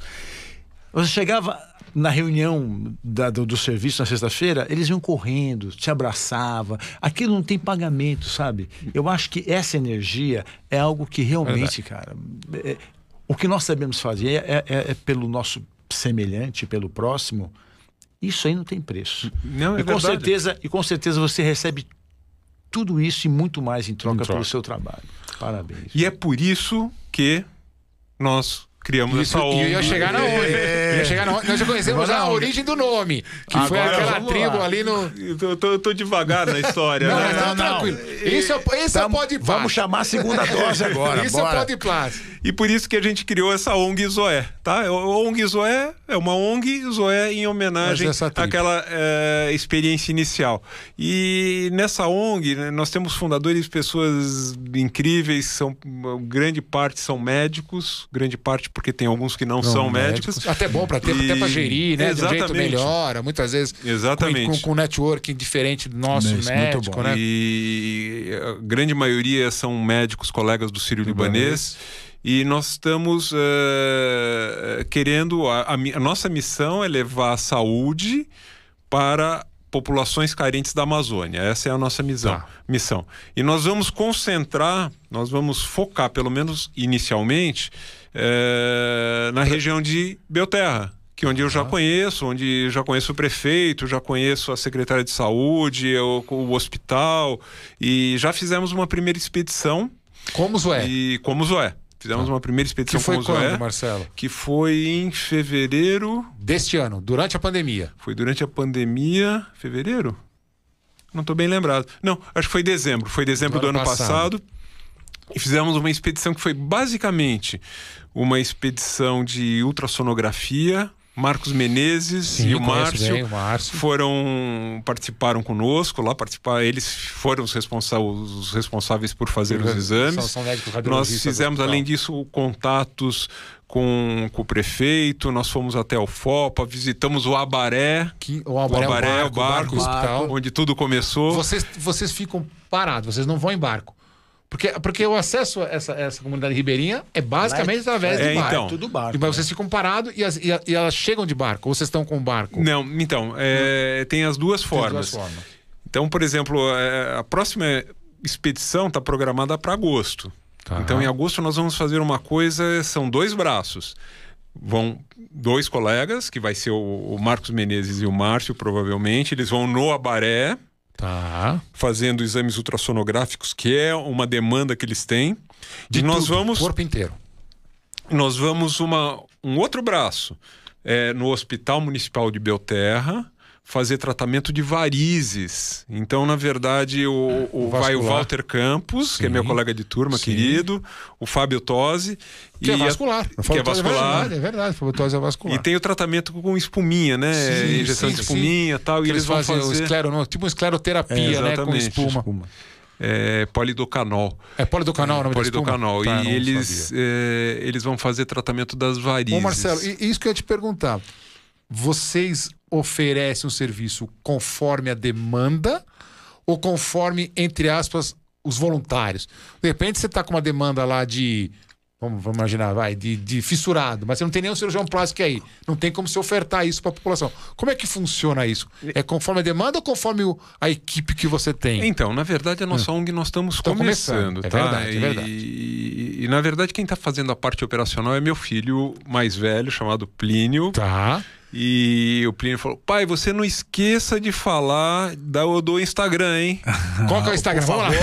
Você chegava na reunião da- do, do serviço na sexta-feira, eles iam correndo, te abraçava. Aquilo não tem pagamento, sabe? Eu acho que essa energia é algo que realmente, cara, é- o que nós sabemos fazer é, é- é pelo nosso semelhante, pelo próximo. Isso aí não tem preço. Não, é e com verdade. certeza, e com certeza você recebe tudo isso e muito mais em troca, Em troca. pelo seu trabalho. Parabéns. E é por isso que nós criamos Isso, essa e ONG. eu ia chegar na Ia chegar na ONG. Nós já conhecemos a origem do nome, que foi Agora aquela vamos tribo lá. ali no. Eu tô, eu tô- devagar na história. Não, né? não, não, tranquilo. Isso é, isso é Tamo- pode vamos chamar a segunda dose agora. Isso bora. é pode plástico. E por isso que a gente criou essa ONG Zoé, tá? ONG Zoé é uma ONG Zoé em homenagem àquela eh, experiência inicial. E nessa ONG, né, nós temos fundadores, pessoas incríveis, são grande parte são médicos, grande parte porque tem alguns que não, são médicos. Até bom para ter, E- até para gerir, né? De um jeito Exatamente. melhor. Muitas vezes Exatamente. com, com, com networking diferente do nosso Isso, muito médico, bom. né? E a grande maioria são médicos, colegas do Sírio Libanês. E nós estamos eh, querendo. A, a a nossa missão é levar a saúde para populações carentes da Amazônia. Essa é a nossa missão. Tá. missão. E nós vamos concentrar, nós vamos focar, pelo menos inicialmente, eh, na região de Belterra. Que é onde eu já conheço, onde já conheço o prefeito, já conheço a secretária de saúde, o, o hospital, e já fizemos uma primeira expedição Como Zoé? e como Zoé. Fizemos uma primeira Que expedição foi como quando, Zoé, Marcelo? que foi em fevereiro, Deste ano, durante a pandemia. foi durante a pandemia, fevereiro? Não estou bem lembrado. Não, acho que foi dezembro, foi dezembro Do do, ano ano passado. passado. E fizemos uma expedição que foi basicamente uma expedição de ultrassonografia. Marcos Menezes e o Márcio bem o Márcio. foram participaram conosco lá participar eles foram os responsáveis, os responsáveis por fazer os exames São, são nós fizemos, hospital. além disso, contatos com, com o prefeito, nós fomos até o FOPA, visitamos o Abaré, Que- o Abaré, o Abaré, é o o barco, barco, o hospital. onde tudo começou. Vocês, vocês ficam parados, vocês não vão em barco. Porque, porque o acesso a essa, essa comunidade ribeirinha é basicamente através é, de barco. então. Tudo barco. E- Mas vocês ficam parados e, as- e a- e elas chegam de barco, ou vocês estão com barco? Não, então, é, tem as duas Tem formas. duas formas. Então, por exemplo, é, a próxima expedição está programada para agosto. Tá. Então, em agosto, nós vamos fazer uma coisa: são dois braços. Vão dois colegas, que vai ser o, o Marcos Menezes e o Márcio, provavelmente. Eles vão no Abaré, Tá. fazendo exames ultrassonográficos, que é uma demanda que eles têm. De e nós tudo, vamos corpo inteiro. nós vamos uma, um outro braço é, no Hospital Municipal de Belterra fazer tratamento de varizes. Então, na verdade, o, o- vai o. Walter Campos, que é Sim. meu colega de turma, Sim. querido, o Fábio Tosi. Que é a- vascular. que é Fotose vascular. verdade, é verdade. É vascular. E tem o tratamento com espuminha, né? Sim, Injeção sim, de sim. espuminha e tal. Que e eles vão fazem o fazer esclero, não, tipo uma escleroterapia, É, né? Com exatamente, espuma. é, polidocanol. É polidocanal o nome da espuma? Polidocanol. Tá, não e eles, é, eles vão fazer tratamento das varizes. Ô Marcelo, e isso que eu ia te perguntar. Vocês oferecem um serviço conforme a demanda ou conforme, entre aspas, os voluntários? De repente você está com uma demanda lá de. Vamos, vamos imaginar, vai, de, de fissurado, mas você não tem nenhum cirurgião plástico aí. Não tem como você ofertar isso para a população. Como é que funciona isso? É conforme a demanda ou conforme o- a equipe que você tem? Então, na verdade, a nossa ONG nós estamos começando, começando, é tá? verdade, é verdade. E, e, na verdade, quem está fazendo a parte operacional é meu filho mais velho, chamado Plínio. Tá. E o Plínio falou: pai, você não esqueça de falar da, do Instagram, hein? Qual que é o Instagram? por Vamos lá.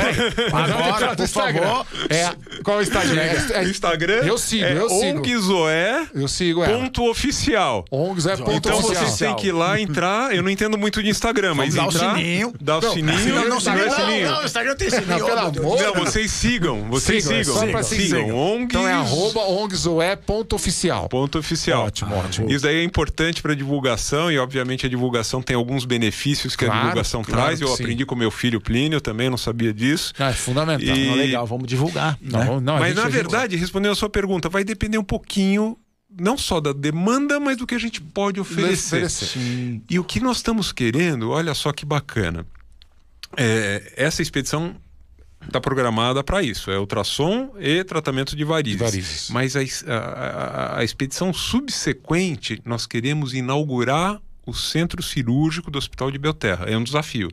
Agora, por Instagram. favor. É, qual é o Instagram? É- é- O Instagram Eu sigo, é eu sigo. ONGZoé Eu sigo ela. ponto oficial. ONGs é ponto Então oficial. vocês têm que ir lá entrar. Eu não entendo muito de Instagram, mas Dar o entrar, sininho. Dar o Não, sininho. Não, não, Não, sininho, é não, sininho. não, o Instagram tem sininho. Não, pelo amor. Não, vocês sigam. Vocês Sigam, é sigam. só pra sigam. sigam. ONGs. Então é arroba ONGSOE.oficial. Ponto oficial. Ótimo, ótimo. Isso daí é importante para divulgação e, obviamente, a divulgação tem alguns benefícios que Claro, a divulgação claro traz. Eu sim. aprendi com meu filho Plínio também, não sabia disso. Ah, é fundamental. E- Não, legal, vamos divulgar. Não, né? não, Mas, na verdade, respondendo a sua pergunta, vai depender um pouquinho, não só da demanda, mas do que a gente pode oferecer. oferecer. E o que nós estamos querendo, olha só que bacana. É, essa expedição está programada para isso: é ultrassom e tratamento de varizes. Varizes. Mas a- a- a expedição subsequente, nós queremos inaugurar o centro cirúrgico do Hospital de Belterra. É um desafio.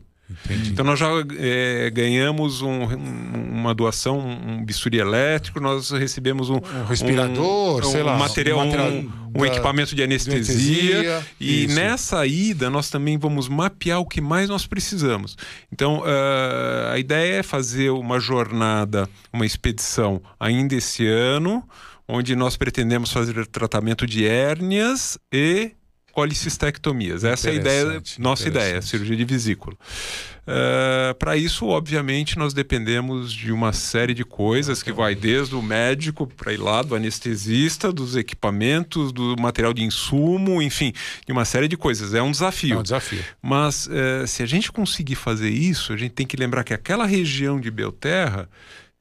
Então nós já é, ganhamos um- um- uma doação, um bisturi elétrico, nós recebemos um, Um respirador, um, sei lá, material, um material um, da- equipamento de anestesia. anestesia, e isso. nessa ida nós também vamos mapear o que mais nós precisamos. Então ah, a ideia é fazer uma jornada, uma expedição ainda esse ano, onde nós pretendemos fazer tratamento de hérnias e colicistectomias. Essa é a ideia, nossa ideia, cirurgia de vesícula. Para isso, obviamente, nós dependemos de uma série de coisas que vai desde o médico para ir lá, do anestesista, dos equipamentos, do material de insumo, enfim, de uma série de coisas. É um É desafio. um desafio. Mas eh, se a gente conseguir fazer isso, a gente tem que lembrar que aquela região de Belterra.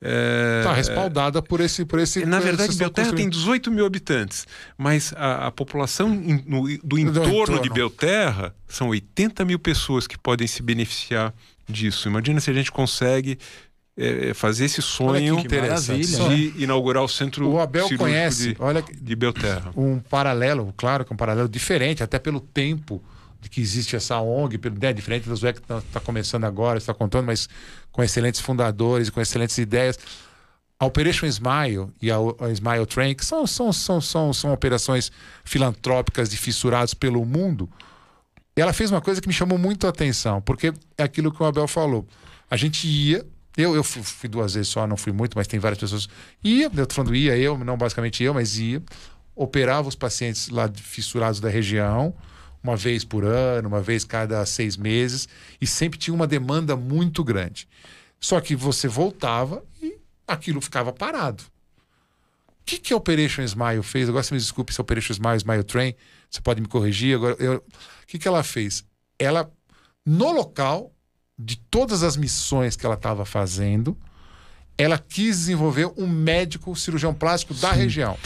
Está respaldada por esse. Por esse na verdade, Belterra tem construindo. 18 mil habitantes, mas a, a população in- no- do entorno, entorno. de Belterra são 80 mil pessoas que podem se beneficiar disso. Imagina se a gente consegue eh, fazer esse sonho né? de inaugurar o centro O Abel conhece, de, olha, de Belterra. um paralelo, claro que é um paralelo diferente, até pelo tempo de que existe essa ONG, né, diferente do Zé que está tá começando agora, está contando, mas com excelentes fundadores com excelentes ideias. A Operation Smile e a, a Smile Train, que são, são, são, são, são operações filantrópicas de fissurados pelo mundo, ela fez uma coisa que me chamou muito a atenção, porque é aquilo que o Abel falou. A gente ia, eu, eu fui duas vezes só, não fui muito, mas tem várias pessoas. Ia, eu tô falando ia, eu, não basicamente eu, mas ia, operava os pacientes lá fissurados da região, uma vez por ano, uma vez cada seis meses, e sempre tinha uma demanda muito grande. Só que você voltava e aquilo ficava parado. O que, que a Operation Smile fez? Agora você me desculpe se a Operation Smile, Smile Train, você pode me corrigir. Agora, eu... o que, que ela fez? Ela, no local de todas as missões que ela estava fazendo, ela quis desenvolver um médico cirurgião plástico da Sim. região.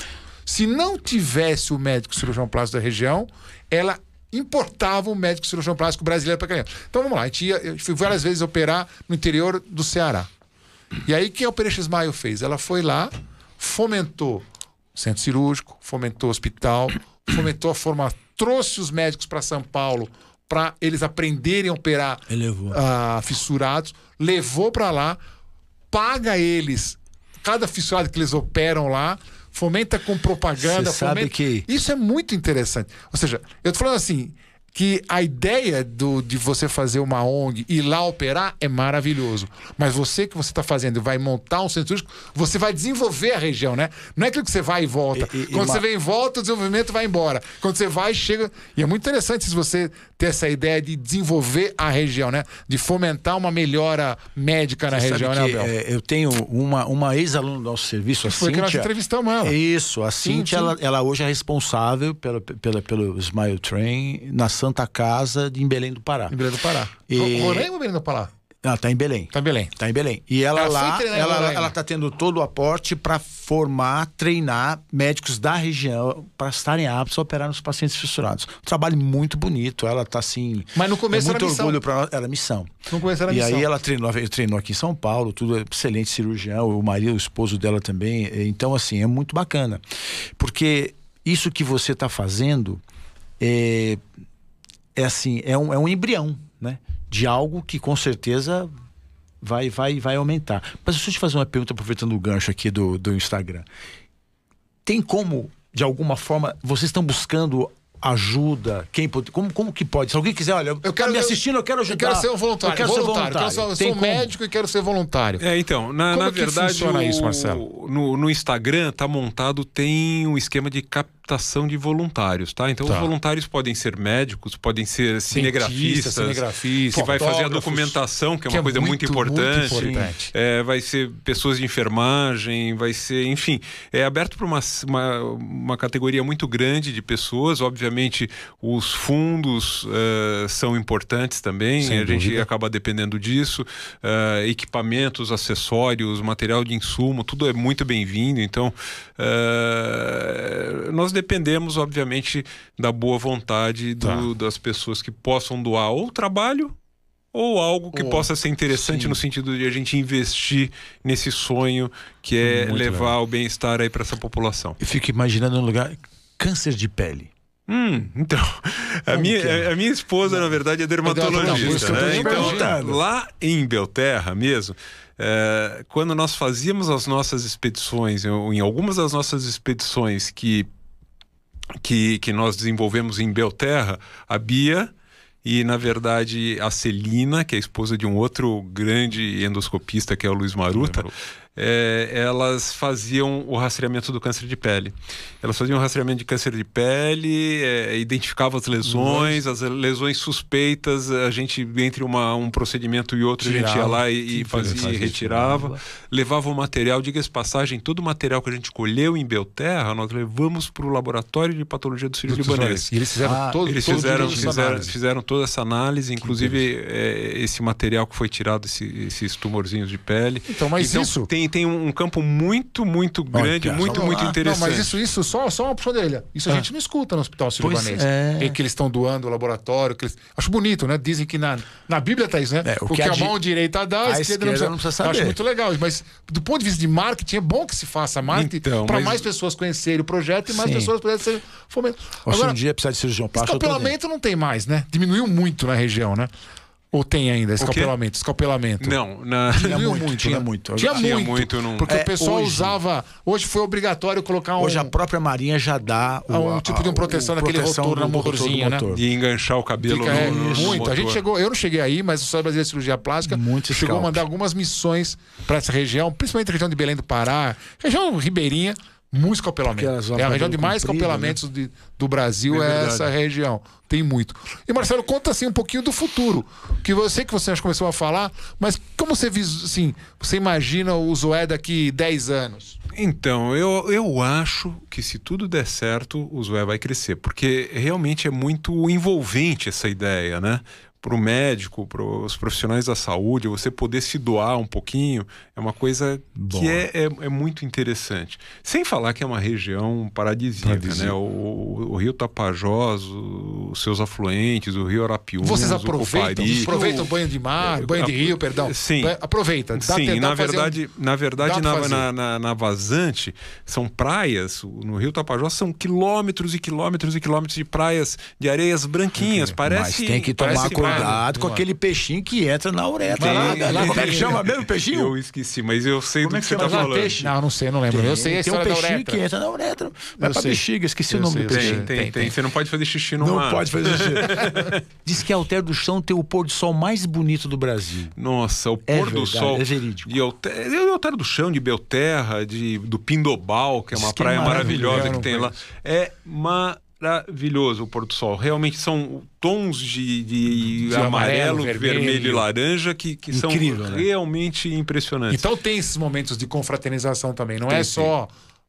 Se não tivesse o médico cirurgião plástico da região, ela importava um médico cirurgião plástico brasileiro para criança. Então vamos lá, a gente ia, eu fui várias vezes operar no interior do Ceará. E aí, o que a Operation Smile fez? Ela foi lá, fomentou centro cirúrgico, fomentou hospital, fomentou a formação, trouxe os médicos para São Paulo para eles aprenderem a operar uh, fissurados, levou para lá, paga eles cada fissurado que eles operam lá, fomenta com propaganda. Você fomenta... sabe que isso é muito interessante. Ou seja, eu tô falando assim, que a ideia do, de você fazer uma ONG e ir lá operar é maravilhoso. Mas você que você está fazendo vai montar um centro turístico, você vai desenvolver a região, né? Não é aquilo que você vai e volta. E, e, Quando e você uma... vem e volta, o desenvolvimento vai embora. Quando você vai, chega. E é muito interessante se você ter essa ideia de desenvolver a região, né? De fomentar uma melhora médica na você região, né, Abel? É, eu tenho uma, uma ex-aluna do nosso serviço, a Foi Cíntia. que nós entrevistamos ela. Isso, a Cíntia, ela, ela hoje é responsável pela, pela, pelo Smile Train na Santa Casa de, em Belém do Pará. Em Belém do Pará. E... Roraima ou Belém do Pará? Ela tá em Belém. Tá em Belém. Tá em Belém. E ela, ela lá, ela, ela tá tendo todo o aporte para formar, treinar médicos da região para estarem aptos a operar nos pacientes fissurados. Um trabalho muito bonito. Ela tá assim. Mas no começo é muito era orgulho para. Era missão. No começo era e missão. aí ela treinou, treinou aqui em São Paulo, tudo excelente cirurgião, o marido, o esposo dela também. Então, assim, é muito bacana. Porque isso que você está fazendo é, é assim, é um, é um embrião, né? De algo que com certeza vai, vai, vai aumentar. Mas deixa eu te fazer uma pergunta, aproveitando o gancho aqui do, do Instagram. Tem como, de alguma forma, vocês estão buscando ajuda? Quem pode, como, como que pode? Se alguém quiser, olha, eu tá quero me assistindo, eu quero ajudar. Eu quero ser um voluntário. Eu quero voluntário. ser voluntário. Eu, sou, eu sou médico e quero ser voluntário. É, então, na, na verdade, funciona o, isso, Marcelo? No, no Instagram tá montado, tem um esquema de cap captação de voluntários, tá? Então, tá. os voluntários podem ser médicos, podem ser cinegrafistas, cinegrafistas que vai fazer a documentação, que é uma que é coisa muito, muito importante. Muito importante. É, vai ser pessoas de enfermagem, vai ser, enfim, é aberto para uma, uma, uma, categoria muito grande de pessoas. Obviamente, os fundos uh, são importantes também, Sem a dúvida. gente acaba dependendo disso. Uh, equipamentos, acessórios, material de insumo, tudo é muito bem-vindo. Então, uh, nós dependemos, obviamente, da boa vontade do, tá. das pessoas que possam doar ou trabalho ou algo que possa ser interessante sim. no sentido de a gente investir nesse sonho que é Muito levar legal. o bem-estar aí para essa população. Eu fico imaginando um lugar câncer de pele. Hum, então, a minha, é? a minha esposa, na verdade, é dermatologista. Não, né? Então, lá em Belterra mesmo, é, quando nós fazíamos as nossas expedições, em algumas das nossas expedições que que, que nós desenvolvemos em Belterra, a Bia e, na verdade, a Celina, que é a esposa de um outro grande endoscopista, que é o Luiz Maruta, é, elas faziam o rastreamento do câncer de pele. Elas faziam o rastreamento de câncer de pele, é, identificavam as lesões, as lesões suspeitas, a gente, entre uma, um procedimento e outro, Tirava, a gente ia lá e, e fazia e retirava. Levava o material, diga-se passagem, todo o material que a gente colheu em Belterra, nós levamos para o laboratório de patologia do Sírio Libanês. E eles fizeram ah, todo, eles todo fizeram, fizeram, fizeram, toda essa análise, inclusive é, esse material que foi tirado, esse, esses tumorzinhos de pele. Então, mas então, isso tem tem, tem um campo muito, muito grande, Olha, muito, muito lá. interessante. Não, mas isso, isso só, só uma puxão da orelha. Isso a gente não escuta no hospital sírio-libanês. é. Em que eles estão doando o laboratório. Que eles... Acho bonito, né? Dizem que na, na Bíblia tá isso, né? É, o o, que que, a a, di- mão direita dá, a, a esquerda, esquerda não não precisa. precisa Eu Acho saber. muito legal. Mas do ponto de vista de marketing, é bom que se faça marketing Então, para mas- mais pessoas conhecerem o projeto e mais Sim. pessoas puderem ser fomentadas. Se Agora, um dia precisar de cirurgião plástico, escapelamento não tem mais, né? Diminuiu muito na região, né? Ou tem ainda escapelamento? Escapelamento. Não, na... Diminuiu muito, muito, tinha né? muito. Tinha, Tinha muito. muito, não- Porque É, o pessoal hoje- usava. Hoje foi obrigatório colocar um. Hoje a própria Marinha já dá Ah, um tipo de um proteção naquele rotor, na motorzinha, né? de enganchar o cabelo Fica, é, no, no- no muito. A gente motor. chegou, eu não cheguei aí, mas o Sociedade Brasileira de Cirurgia Plástica Muito chegou a mandar algumas missões para essa região, principalmente a região de Belém do Pará, região ribeirinha, muito escapelamento. É a região de mais escapelamentos de- do Brasil, É é, essa região. Tem muito. E Marcelo, conta assim um pouquinho do futuro. Que você que você já começou a falar, mas como você vis- assim, você imagina o Zoé daqui 10 anos? Então, eu, eu acho que se tudo der certo, o Zoé vai crescer, porque realmente é muito envolvente essa ideia, né? Para o médico, para os profissionais da saúde, você poder se doar um pouquinho é uma coisa que é, é, é muito interessante. Sem falar que é uma região paradisíaca, Paradisíaca. né? O, o Rio Tapajós, o- os seus afluentes, o Rio Arapiuns, Vocês o aproveitam, Copari, aproveitam o banho de mar, banho de rio, perdão. Sim. Aproveita. Dá Sim, na fazer um- verdade, na verdade na, fazer. na, na, na vazante são praias, o- no Rio Tapajós são quilômetros e quilômetros e quilômetros de praias de areias branquinhas, Mas parece tem que tomar parece cuidado com aquele peixinho que entra na uretra. Tem- lá, lá, como é que tem- chama mesmo o peixinho? Eu esqueci, mas eu sei Como do é que que você está chama? falando. Peixe? Não, não sei, não lembro. eu sei a tem um história da peixinho uretra. que entra na uretra. Vai Eu pra sei. bexiga, esqueci Eu o nome sei, do Tem, peixinho. tem, Tem, tem, tem. Você não pode fazer xixi no Não mar. pode fazer xixi. Diz que Alter do Chão tem o pôr do sol mais bonito do Brasil. Nossa, o É pôr do sol é verídico. de Alter, de Alter do Chão, de Belterra, de, do Pindobal, que é uma é praia maravilhosa que tem lá. É maravilhoso o pôr do sol. Realmente são tons de, de De amarelo, amarelo, vermelho. vermelho. e laranja que, que são Incrível, né? realmente impressionantes. Então tem esses momentos de confraternização também. Não é Tem, só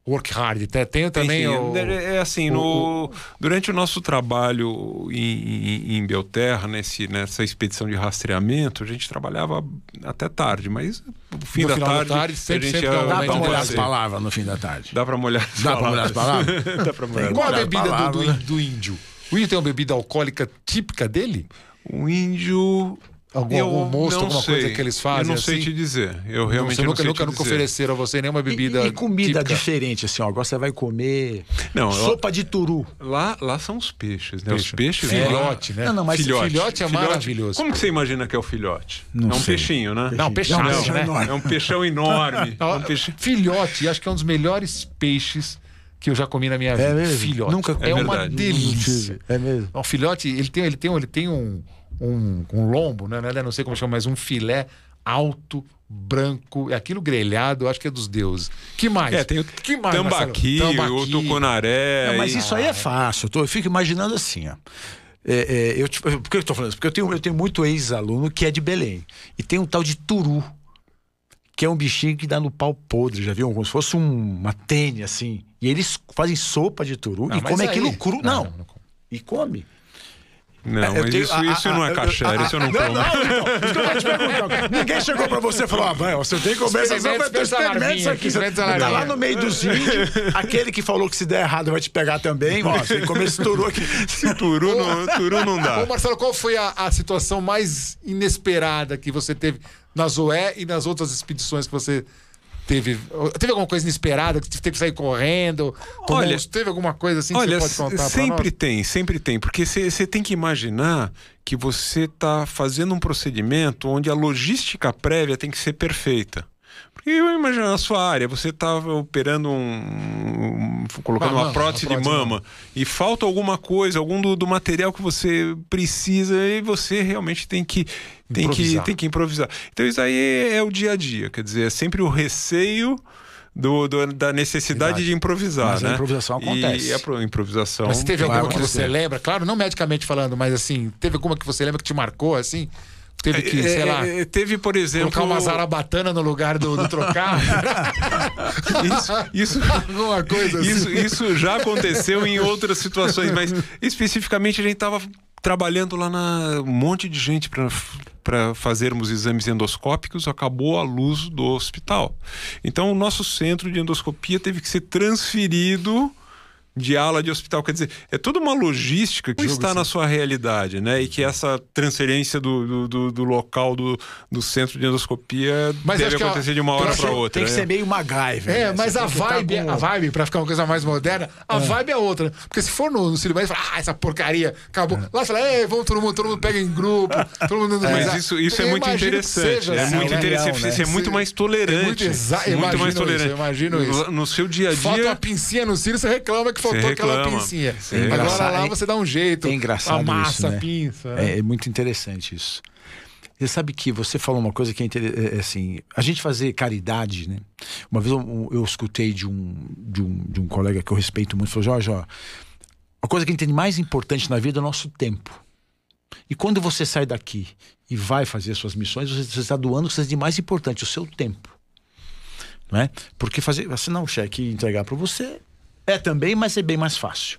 work hard. Tem, também o. É é assim, no, durante o nosso trabalho em, em, em Belterra, nesse, nessa expedição de rastreamento, a gente trabalhava até tarde, mas no fim No da final da tarde, tarde, sempre- a gente sempre dá Dá pra molhar as palavras no fim da tarde. Dá pra molhar as Dá pra molhar as palavras? Dá pra molhar. Qual a bebida do, palavra, do, né? do índio? O índio tem uma bebida alcoólica típica dele? O índio. Algum- eu algum mosto, não alguma sei. coisa que eles fazem Eu não sei assim? te dizer. Eu realmente você não nunca, sei nunca, nunca ofereceram a você nenhuma E, bebida. e comida típica? diferente, assim, ó. Agora você vai comer Não, sopa de turu. Lá, lá são os peixes, né? Peixe. Os peixes. Filhote, né? Não, não, mas filhote é maravilhoso. Como que você imagina que é o filhote? Não é um sei. peixinho, né? Não, peixaço, Não, né? enorme. É um peixão enorme. Não, É um peixe... Filhote, acho que é um dos melhores peixes que eu já comi na minha vida. É mesmo? Filhote. Nunca é É uma delícia. É mesmo. O filhote, ele tem, ele tem, ele tem um, um, um lombo, né? Não sei como chama, mas um filé alto, branco, é aquilo grelhado, eu acho que é dos deuses. Que mais? É, tem o que mais, tambaqui, Marcelo? o tucunaré. Não, mas e- isso aí é fácil. Eu, tô- eu fico imaginando assim, ó. É, é, eu, te- por que eu tô falando isso? Porque eu tenho, eu tenho muito ex-aluno que é de Belém. E tem um tal de turu, que é um bichinho que dá no pau podre, já viu? Como se fosse um- uma tênia, assim. E eles fazem sopa de turu Não, e mas comem aí- aquilo cru. Não, Não, não, não come. E come. Não, É, mas tenho- isso, ah, isso não é caché, ah, isso eu não Não, como. não, então. Te perguntar. Ninguém chegou pra você e falou: ah, vai, você tem que comer essa Experimenta, sopa, então experimenta experimenta isso a aqui. a tá lá no meio dos índios, aquele que falou que se der errado vai te pegar também. Ó, você tem que comer esse turu aqui. Turu não, turu não dá. Ô, Marcelo, qual foi a, a situação mais inesperada que você teve na Zoé e nas outras expedições que você teve? Teve alguma coisa inesperada que teve que sair correndo? Olha- uns- teve alguma coisa assim Olha, que você pode contar sempre tem, sempre tem, porque você tem que imaginar que você está fazendo um procedimento onde a logística prévia tem que ser perfeita. Porque eu imagino na sua área, você está operando um, um- colocando Uma uma mama, prótese uma de prótese de mama e falta alguma coisa, algum do, do material que você precisa e você realmente tem que tem que Improvisar. tem que improvisar. Então isso aí é o dia a dia, quer dizer, é sempre o receio do, do- da necessidade Verdade. de improvisar, Mas a né? improvisação acontece. E a pro- improvisação. Mas teve alguma que você lembra? Claro, não medicamente falando, mas assim, teve alguma que você lembra que te marcou, assim? Teve que, É, sei é, lá, é, teve, por exemplo. colocar uma zarabatana no lugar do, do trocar? Isso, isso, alguma coisa assim? isso, isso já aconteceu em outras situações, mas especificamente a gente estava trabalhando lá na um monte de gente para fazermos exames endoscópicos, acabou a luz do hospital. Então, o nosso centro de endoscopia teve que ser transferido de ala de hospital. Quer dizer, é toda uma logística que está na sua realidade, né? E que essa transferência do, do, do local do, do centro de endoscopia mas deve acontecer a, de uma hora para outra. Tem que né? ser meio MacGyver. É, né? mas a vibe, com... a vibe, para ficar uma coisa mais moderna, a é. vibe é outra. Porque se for no, no Sírio fala, ah, essa porcaria, acabou. É. Lá fala, ei, vamos todo mundo, todo mundo pega em grupo, todo mundo é. Mas isso, isso é muito interessante. é muito interessante. Né? Você é muito mais tolerante. muito, exa muito mais tolerante. Isso, eu imagino isso. No seu dia a dia. Falta uma pincinha no Sírio, você reclama que faltou aquela pincinha. É Agora lá você dá um jeito. É engraçado amassa isso, né? pinça. É, é, muito interessante isso. Você sabe que você falou uma coisa que é, é, é assim, a gente fazer caridade, né? Uma vez eu, eu, escutei de um, de, um, de um colega que eu respeito muito, falou, Jorge, ó, a coisa que a gente tem mais importante na vida é o nosso tempo. E quando você sai daqui e vai fazer suas missões, você está doando o que você tem de mais importante, o seu tempo. Não é? Porque fazer, assinar um cheque e entregar para você é também, mas é bem mais fácil.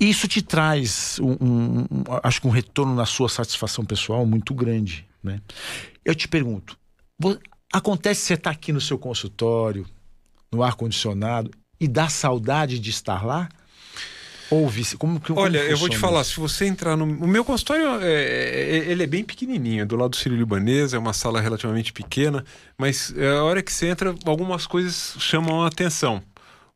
Isso te traz, um, um, um, acho que um retorno na sua satisfação pessoal muito grande. Né? Eu te pergunto, acontece você estar tá aqui no seu consultório, no ar-condicionado, e dá saudade de estar lá? Ou vice, como, como Olha, eu vou te falar, se você entrar no. O meu consultório é, é, ele é bem pequenininho, do lado do Sírio Libanês, é uma sala relativamente pequena, mas é, a hora que você entra, algumas coisas chamam a atenção.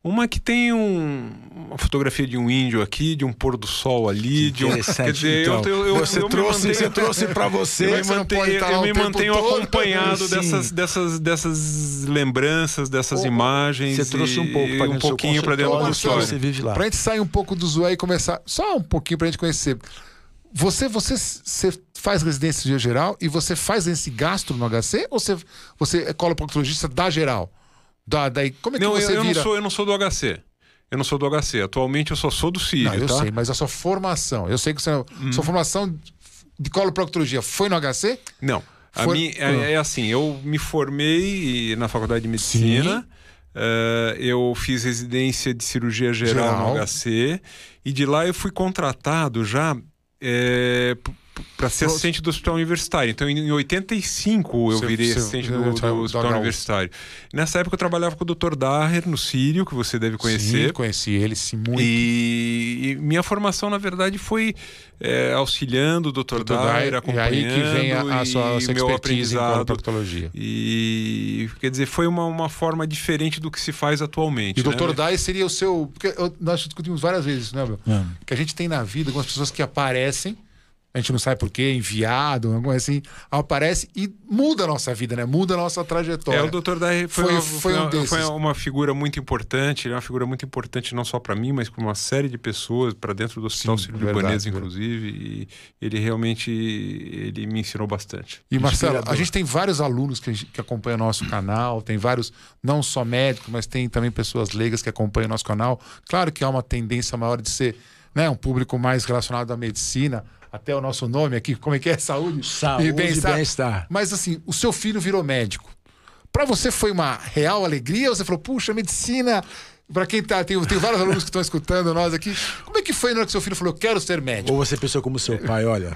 Uma que tem um, uma fotografia de um índio aqui, de um pôr do sol ali, de um. Quer dizer, então, eu, eu, você, eu trouxe, você trouxe para você. Eu me mantenho, eu me mantenho acompanhado dessas, dessas, dessas lembranças, dessas oh, imagens. Você trouxe um pouco para um pouquinho para dentro do consultório. Você vive lá. Pra gente sair um pouco do zoé e começar só um pouquinho pra gente conhecer. Você, você, você faz residência geral e você faz esse gastro no HC ou você, você é coloproctologista da geral? Da, daí, como é que não, você eu, eu vira? Não sou, eu não sou do HC. Eu não sou do HC. Atualmente eu só sou do Sírio, não, eu tá? sei, mas a sua formação. Eu sei que você, hum. sua formação de coloproctologia foi no HC? Não. A foi... minha, é, é, assim, eu me formei na Faculdade de Medicina. Uh, eu fiz residência de cirurgia geral, geral, no HC. E de lá eu fui contratado já é, para ser assistente do hospital universitário. Então, em 85 eu virei assistente do, do, do hospital universitário. Nessa época eu trabalhava com o Dr. Daher no Sírio, que você deve conhecer. Sim, conheci ele, sim, muito. E, e minha formação, na verdade, foi é, auxiliando o Dr. Dr. Daher, acompanhando. E aí que vem a, a sua, a sua meu aprendizado. Em e, quer dizer, foi uma, uma forma diferente do que se faz atualmente. E o né? Dr. Daher seria o seu... Porque eu, nós discutimos várias vezes, né, meu? É. Que a gente tem na vida algumas pessoas que aparecem a gente não sabe por quê, enviado, alguma coisa assim, aparece e muda a nossa vida, né? Muda a nossa trajetória. É, o Dr. Daí foi, foi, uma, foi, um uma, foi uma figura muito importante, é uma figura muito importante não só para mim, mas para uma série de pessoas, para dentro do Hospital Sírio-Libanês, inclusive, e ele realmente ele me ensinou bastante. E Marcelo, a gente tem vários alunos que, que acompanham o nosso canal, tem vários, não só médicos, mas tem também pessoas leigas que acompanham o nosso canal. Claro que há uma tendência maior de ser né, um público mais relacionado à medicina, até o nosso nome aqui, como é que é? Saúde, Saúde e bem-estar. Bem Mas assim, o seu filho virou médico. Para você foi uma real alegria ou você falou, puxa, medicina para quem tá, tem, tem vários alunos que estão escutando nós aqui. Como é que foi na hora que seu filho falou, eu quero ser médico? Ou você pensou como seu pai, olha?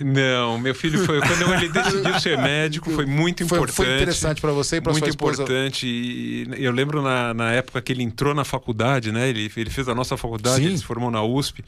Não, meu filho foi. Quando ele decidiu ser médico, foi muito importante. Foi, foi interessante para você e para sua esposa. Muito importante. E eu lembro na, na época que ele entrou na faculdade, né? Ele, ele fez a nossa faculdade, Sim. ele se formou na USP.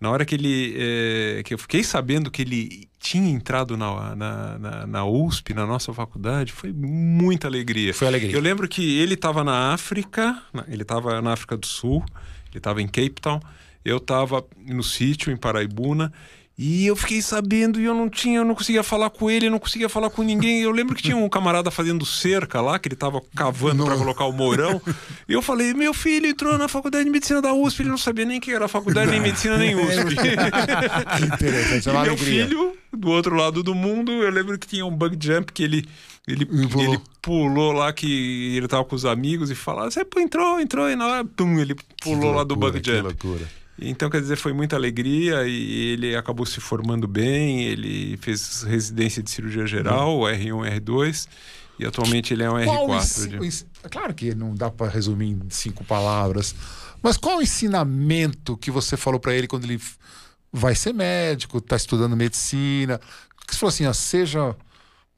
Na hora que ele. É, que eu fiquei sabendo que ele tinha entrado na, na, na, na, USP, na nossa faculdade, foi muita alegria. Foi alegria. Eu lembro que ele estava na África, ele estava na África do Sul, ele estava em Cape Town, eu estava no sítio, em Paraibuna, e eu fiquei sabendo e eu não tinha, eu não conseguia falar com ele, eu não conseguia falar com ninguém. Eu lembro que tinha um camarada fazendo cerca lá, que ele tava cavando para colocar o mourão. E eu falei: "Meu filho entrou na faculdade de medicina da USP, ele não sabia nem que era faculdade nem medicina nem USP". Interessante, é uma e meu filho do outro lado do mundo, eu lembro que tinha um bug jump que ele ele, pulou. ele pulou lá que ele tava com os amigos e falava: "Você entrou, entrou" e na hora, pum, ele pulou loucura, lá do bug jump. Que loucura. Então, quer dizer, foi muita alegria e ele acabou se formando bem. Ele fez residência de cirurgia geral, uhum. R1, R2, e atualmente ele é um qual R4. É claro que não dá para resumir em cinco palavras, mas qual o ensinamento que você falou para ele quando ele vai ser médico, tá estudando medicina. Você falou assim, ó, seja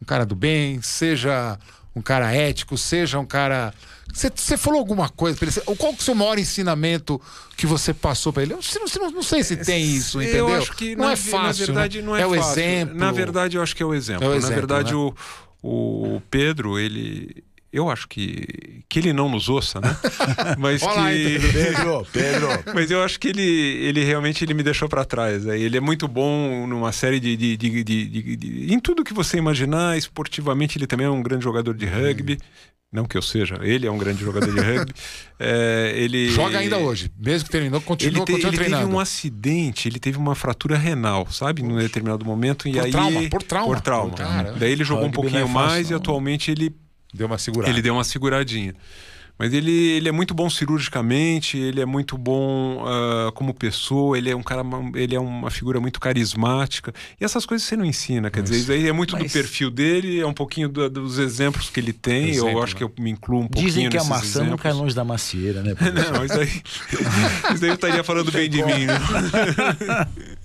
um cara do bem, seja um cara ético, seja um cara. Você, falou alguma coisa para ele? Qual que é o seu maior ensinamento que você passou para ele? Eu não, não, não, sei se tem isso, entendeu? Eu acho que não na, é fácil. Na verdade, né? não é, é o fácil. exemplo. Na verdade, eu acho que é o exemplo. É o exemplo na verdade, né? o, o Pedro, ele. Eu acho que, que ele não nos ouça, né? Mas Olá, que Pedro, Pedro. Mas eu acho que ele, ele realmente ele me deixou para trás. Aí Ele é muito bom numa série de, de, de, de, Em tudo que você imaginar, esportivamente, ele também é um grande jogador de rugby. Não que eu seja, ele é um grande jogador de rugby. É, ele Joga ainda hoje, mesmo que terminou, continua, ele, te, continua ele teve treinando. um acidente, ele teve uma fratura renal, sabe, num determinado momento e Por aí trauma, por trauma. por trauma. Cara, Daí ele jogou um não pouquinho é fácil, mais e não. atualmente ele Deu uma segurada. ele deu uma seguradinha. Mas ele, ele é muito bom cirurgicamente, ele é muito bom ah, como pessoa, ele é um cara, ele é uma figura muito carismática. E essas coisas você não ensina, quer dizer, isso aí é muito do Mas- perfil dele, é um pouquinho do- dos exemplos que ele tem. Exemplo, eu acho né? que eu me incluo um pouquinho Dizem que a maçã exemplos. nunca é longe da macieira, né? Não, isso aí, isso aí eu estaria falando bem de mim. né?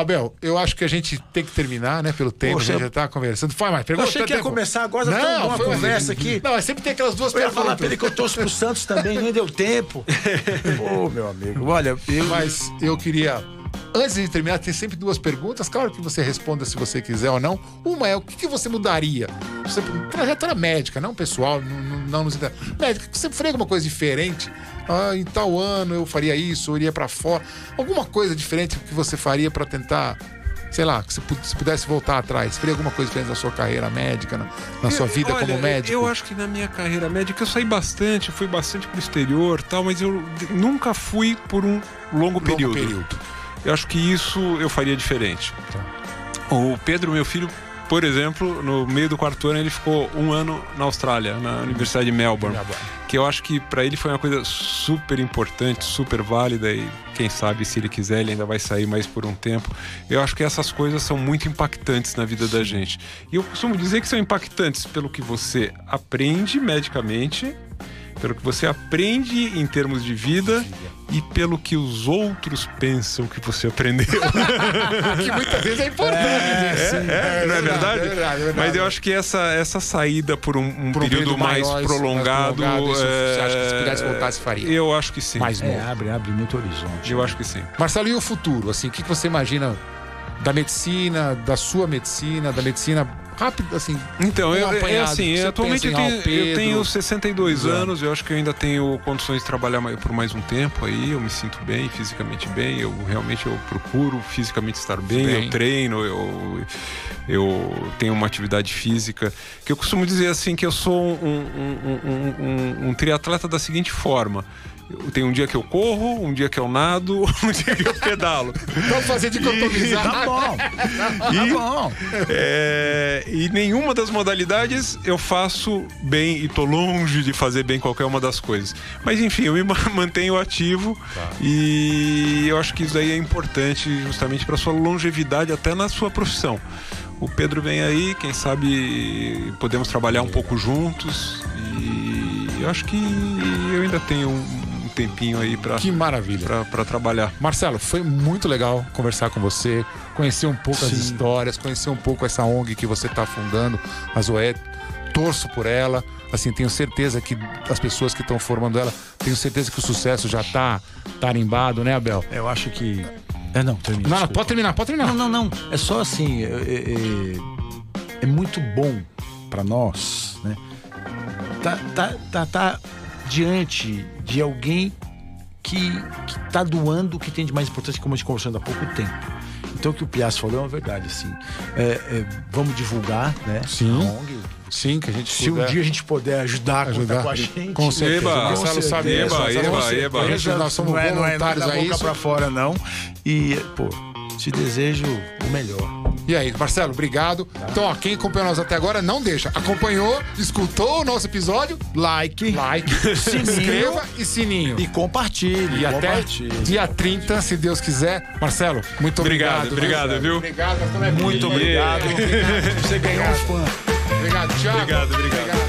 Abel, eu acho que a gente tem que terminar, né? Pelo tempo, Poxa, a gente já tá conversando. Faz mais Eu pergunta. achei que ia tempo. começar agora, Não, uma foi- conversa aqui. Não, mas sempre tem aquelas duas Eu ia perguntas. falar pra que eu torço pro Santos também, nem deu tempo. Ô, meu amigo, olha, eu... Mas eu queria. Antes de terminar, tem sempre duas perguntas. Claro que você responda se você quiser ou não. Uma é o que, que você mudaria? Você, trajetória médica, não pessoal, não, não, não nos inter- Médica, você faria alguma coisa diferente? Ah, em tal ano eu faria isso, eu iria pra fora. Alguma coisa diferente que você faria pra tentar, sei lá, que você pu- se pudesse voltar atrás? Faria alguma coisa diferente na sua carreira médica, na, na sua vida Olha, como médico? Eu acho que na minha carreira médica eu saí bastante, fui bastante pro exterior tal, mas eu nunca fui por um longo Longo período. período. Eu acho que isso eu faria diferente. O Pedro, meu filho, por exemplo, no meio do quarto ano, ele ficou um ano na Austrália, na Universidade de Melbourne. Que eu acho que para ele foi uma coisa super importante, super válida e quem sabe se ele quiser ele ainda vai sair mais por um tempo. Eu acho que essas coisas são muito impactantes na vida da gente. E eu costumo dizer que são impactantes pelo que você aprende medicamente, pelo que você aprende em termos de vida e pelo que os outros pensam que você aprendeu. que muitas vezes é importante. É, não é verdade? É verdade, é verdade. Mas eu acho que essa, essa saída por um, um Por um período, período mais, maior, prolongado. mais prolongado, isso é, você acha que se pudesse voltar, se faria? Eu acho que sim. Mais É, novo. abre, abre muito horizonte. Eu acho que sim. Marcelo, e o futuro? Assim, o que você imagina da medicina, da sua medicina, da medicina rápido, assim? Então, eu, é apanhado, assim, você atualmente eu tenho, eu tenho 62 Exato. anos, eu acho que eu ainda tenho condições de trabalhar por mais um tempo aí, eu me sinto bem, fisicamente bem, eu realmente eu procuro fisicamente estar bem, Bem. eu treino, eu, eu tenho uma atividade física, que eu costumo dizer assim que eu sou um, um- um- um triatleta da seguinte forma. Tenho um dia que eu corro, um dia que eu nado, um dia que eu pedalo. Vamos fazer dicotomizar. Tá bom, tá bom. É, e nenhuma das modalidades eu faço bem e tô longe de fazer bem qualquer uma das coisas. Mas enfim, eu me ma- mantenho ativo e eu acho que isso aí é importante justamente para sua longevidade até na sua profissão. O Pedro vem aí, quem sabe podemos trabalhar um pouco juntos e eu acho que eu ainda tenho um tempinho aí para Que maravilha. para trabalhar. Marcelo, foi muito legal conversar com você, conhecer um pouco as Sim. histórias, conhecer um pouco essa ONG que você está fundando, a Zoé. Torço por ela. Assim, tenho certeza que as pessoas que estão formando ela, tenho certeza que o sucesso já está tarimbado, né, Abel? Eu acho que. É, não, termina. Não, não, pode terminar, pode terminar. Não, não, não. É só assim. É, é- é- é muito bom pra nós, né? Tá, tá, tá, tá diante de alguém que, que tá doando o que tem de mais importante, como a gente conversando há pouco tempo. Então o que o Piazza falou é uma verdade, assim. É, é, vamos divulgar, né? Sim. a ONG. Sim, que a gente Se um puder dia a gente puder ajudar, ajudar com a gente. Com certeza. Eba, Marcelo com sabe certeza. isso. Eba, Marcelo, eba, certeza. eba. A gente, nós somos não é, não é, não é voluntários da a boca pra fora, não. E, pô, te desejo o melhor. E aí, Marcelo, obrigado. Então, ó, quem acompanhou nós até agora, não deixa. Acompanhou, escutou o nosso episódio? Like. Like, se Sininho. inscreva e sininho. E compartilhe. E até compartilhe. dia 30, se Deus quiser. Marcelo, muito Obrigado, obrigado. obrigado, viu? Obrigado, nós também. Muito obrigado. Você ganhou um fã. Obrigado, Thiago. Obrigado, obrigado.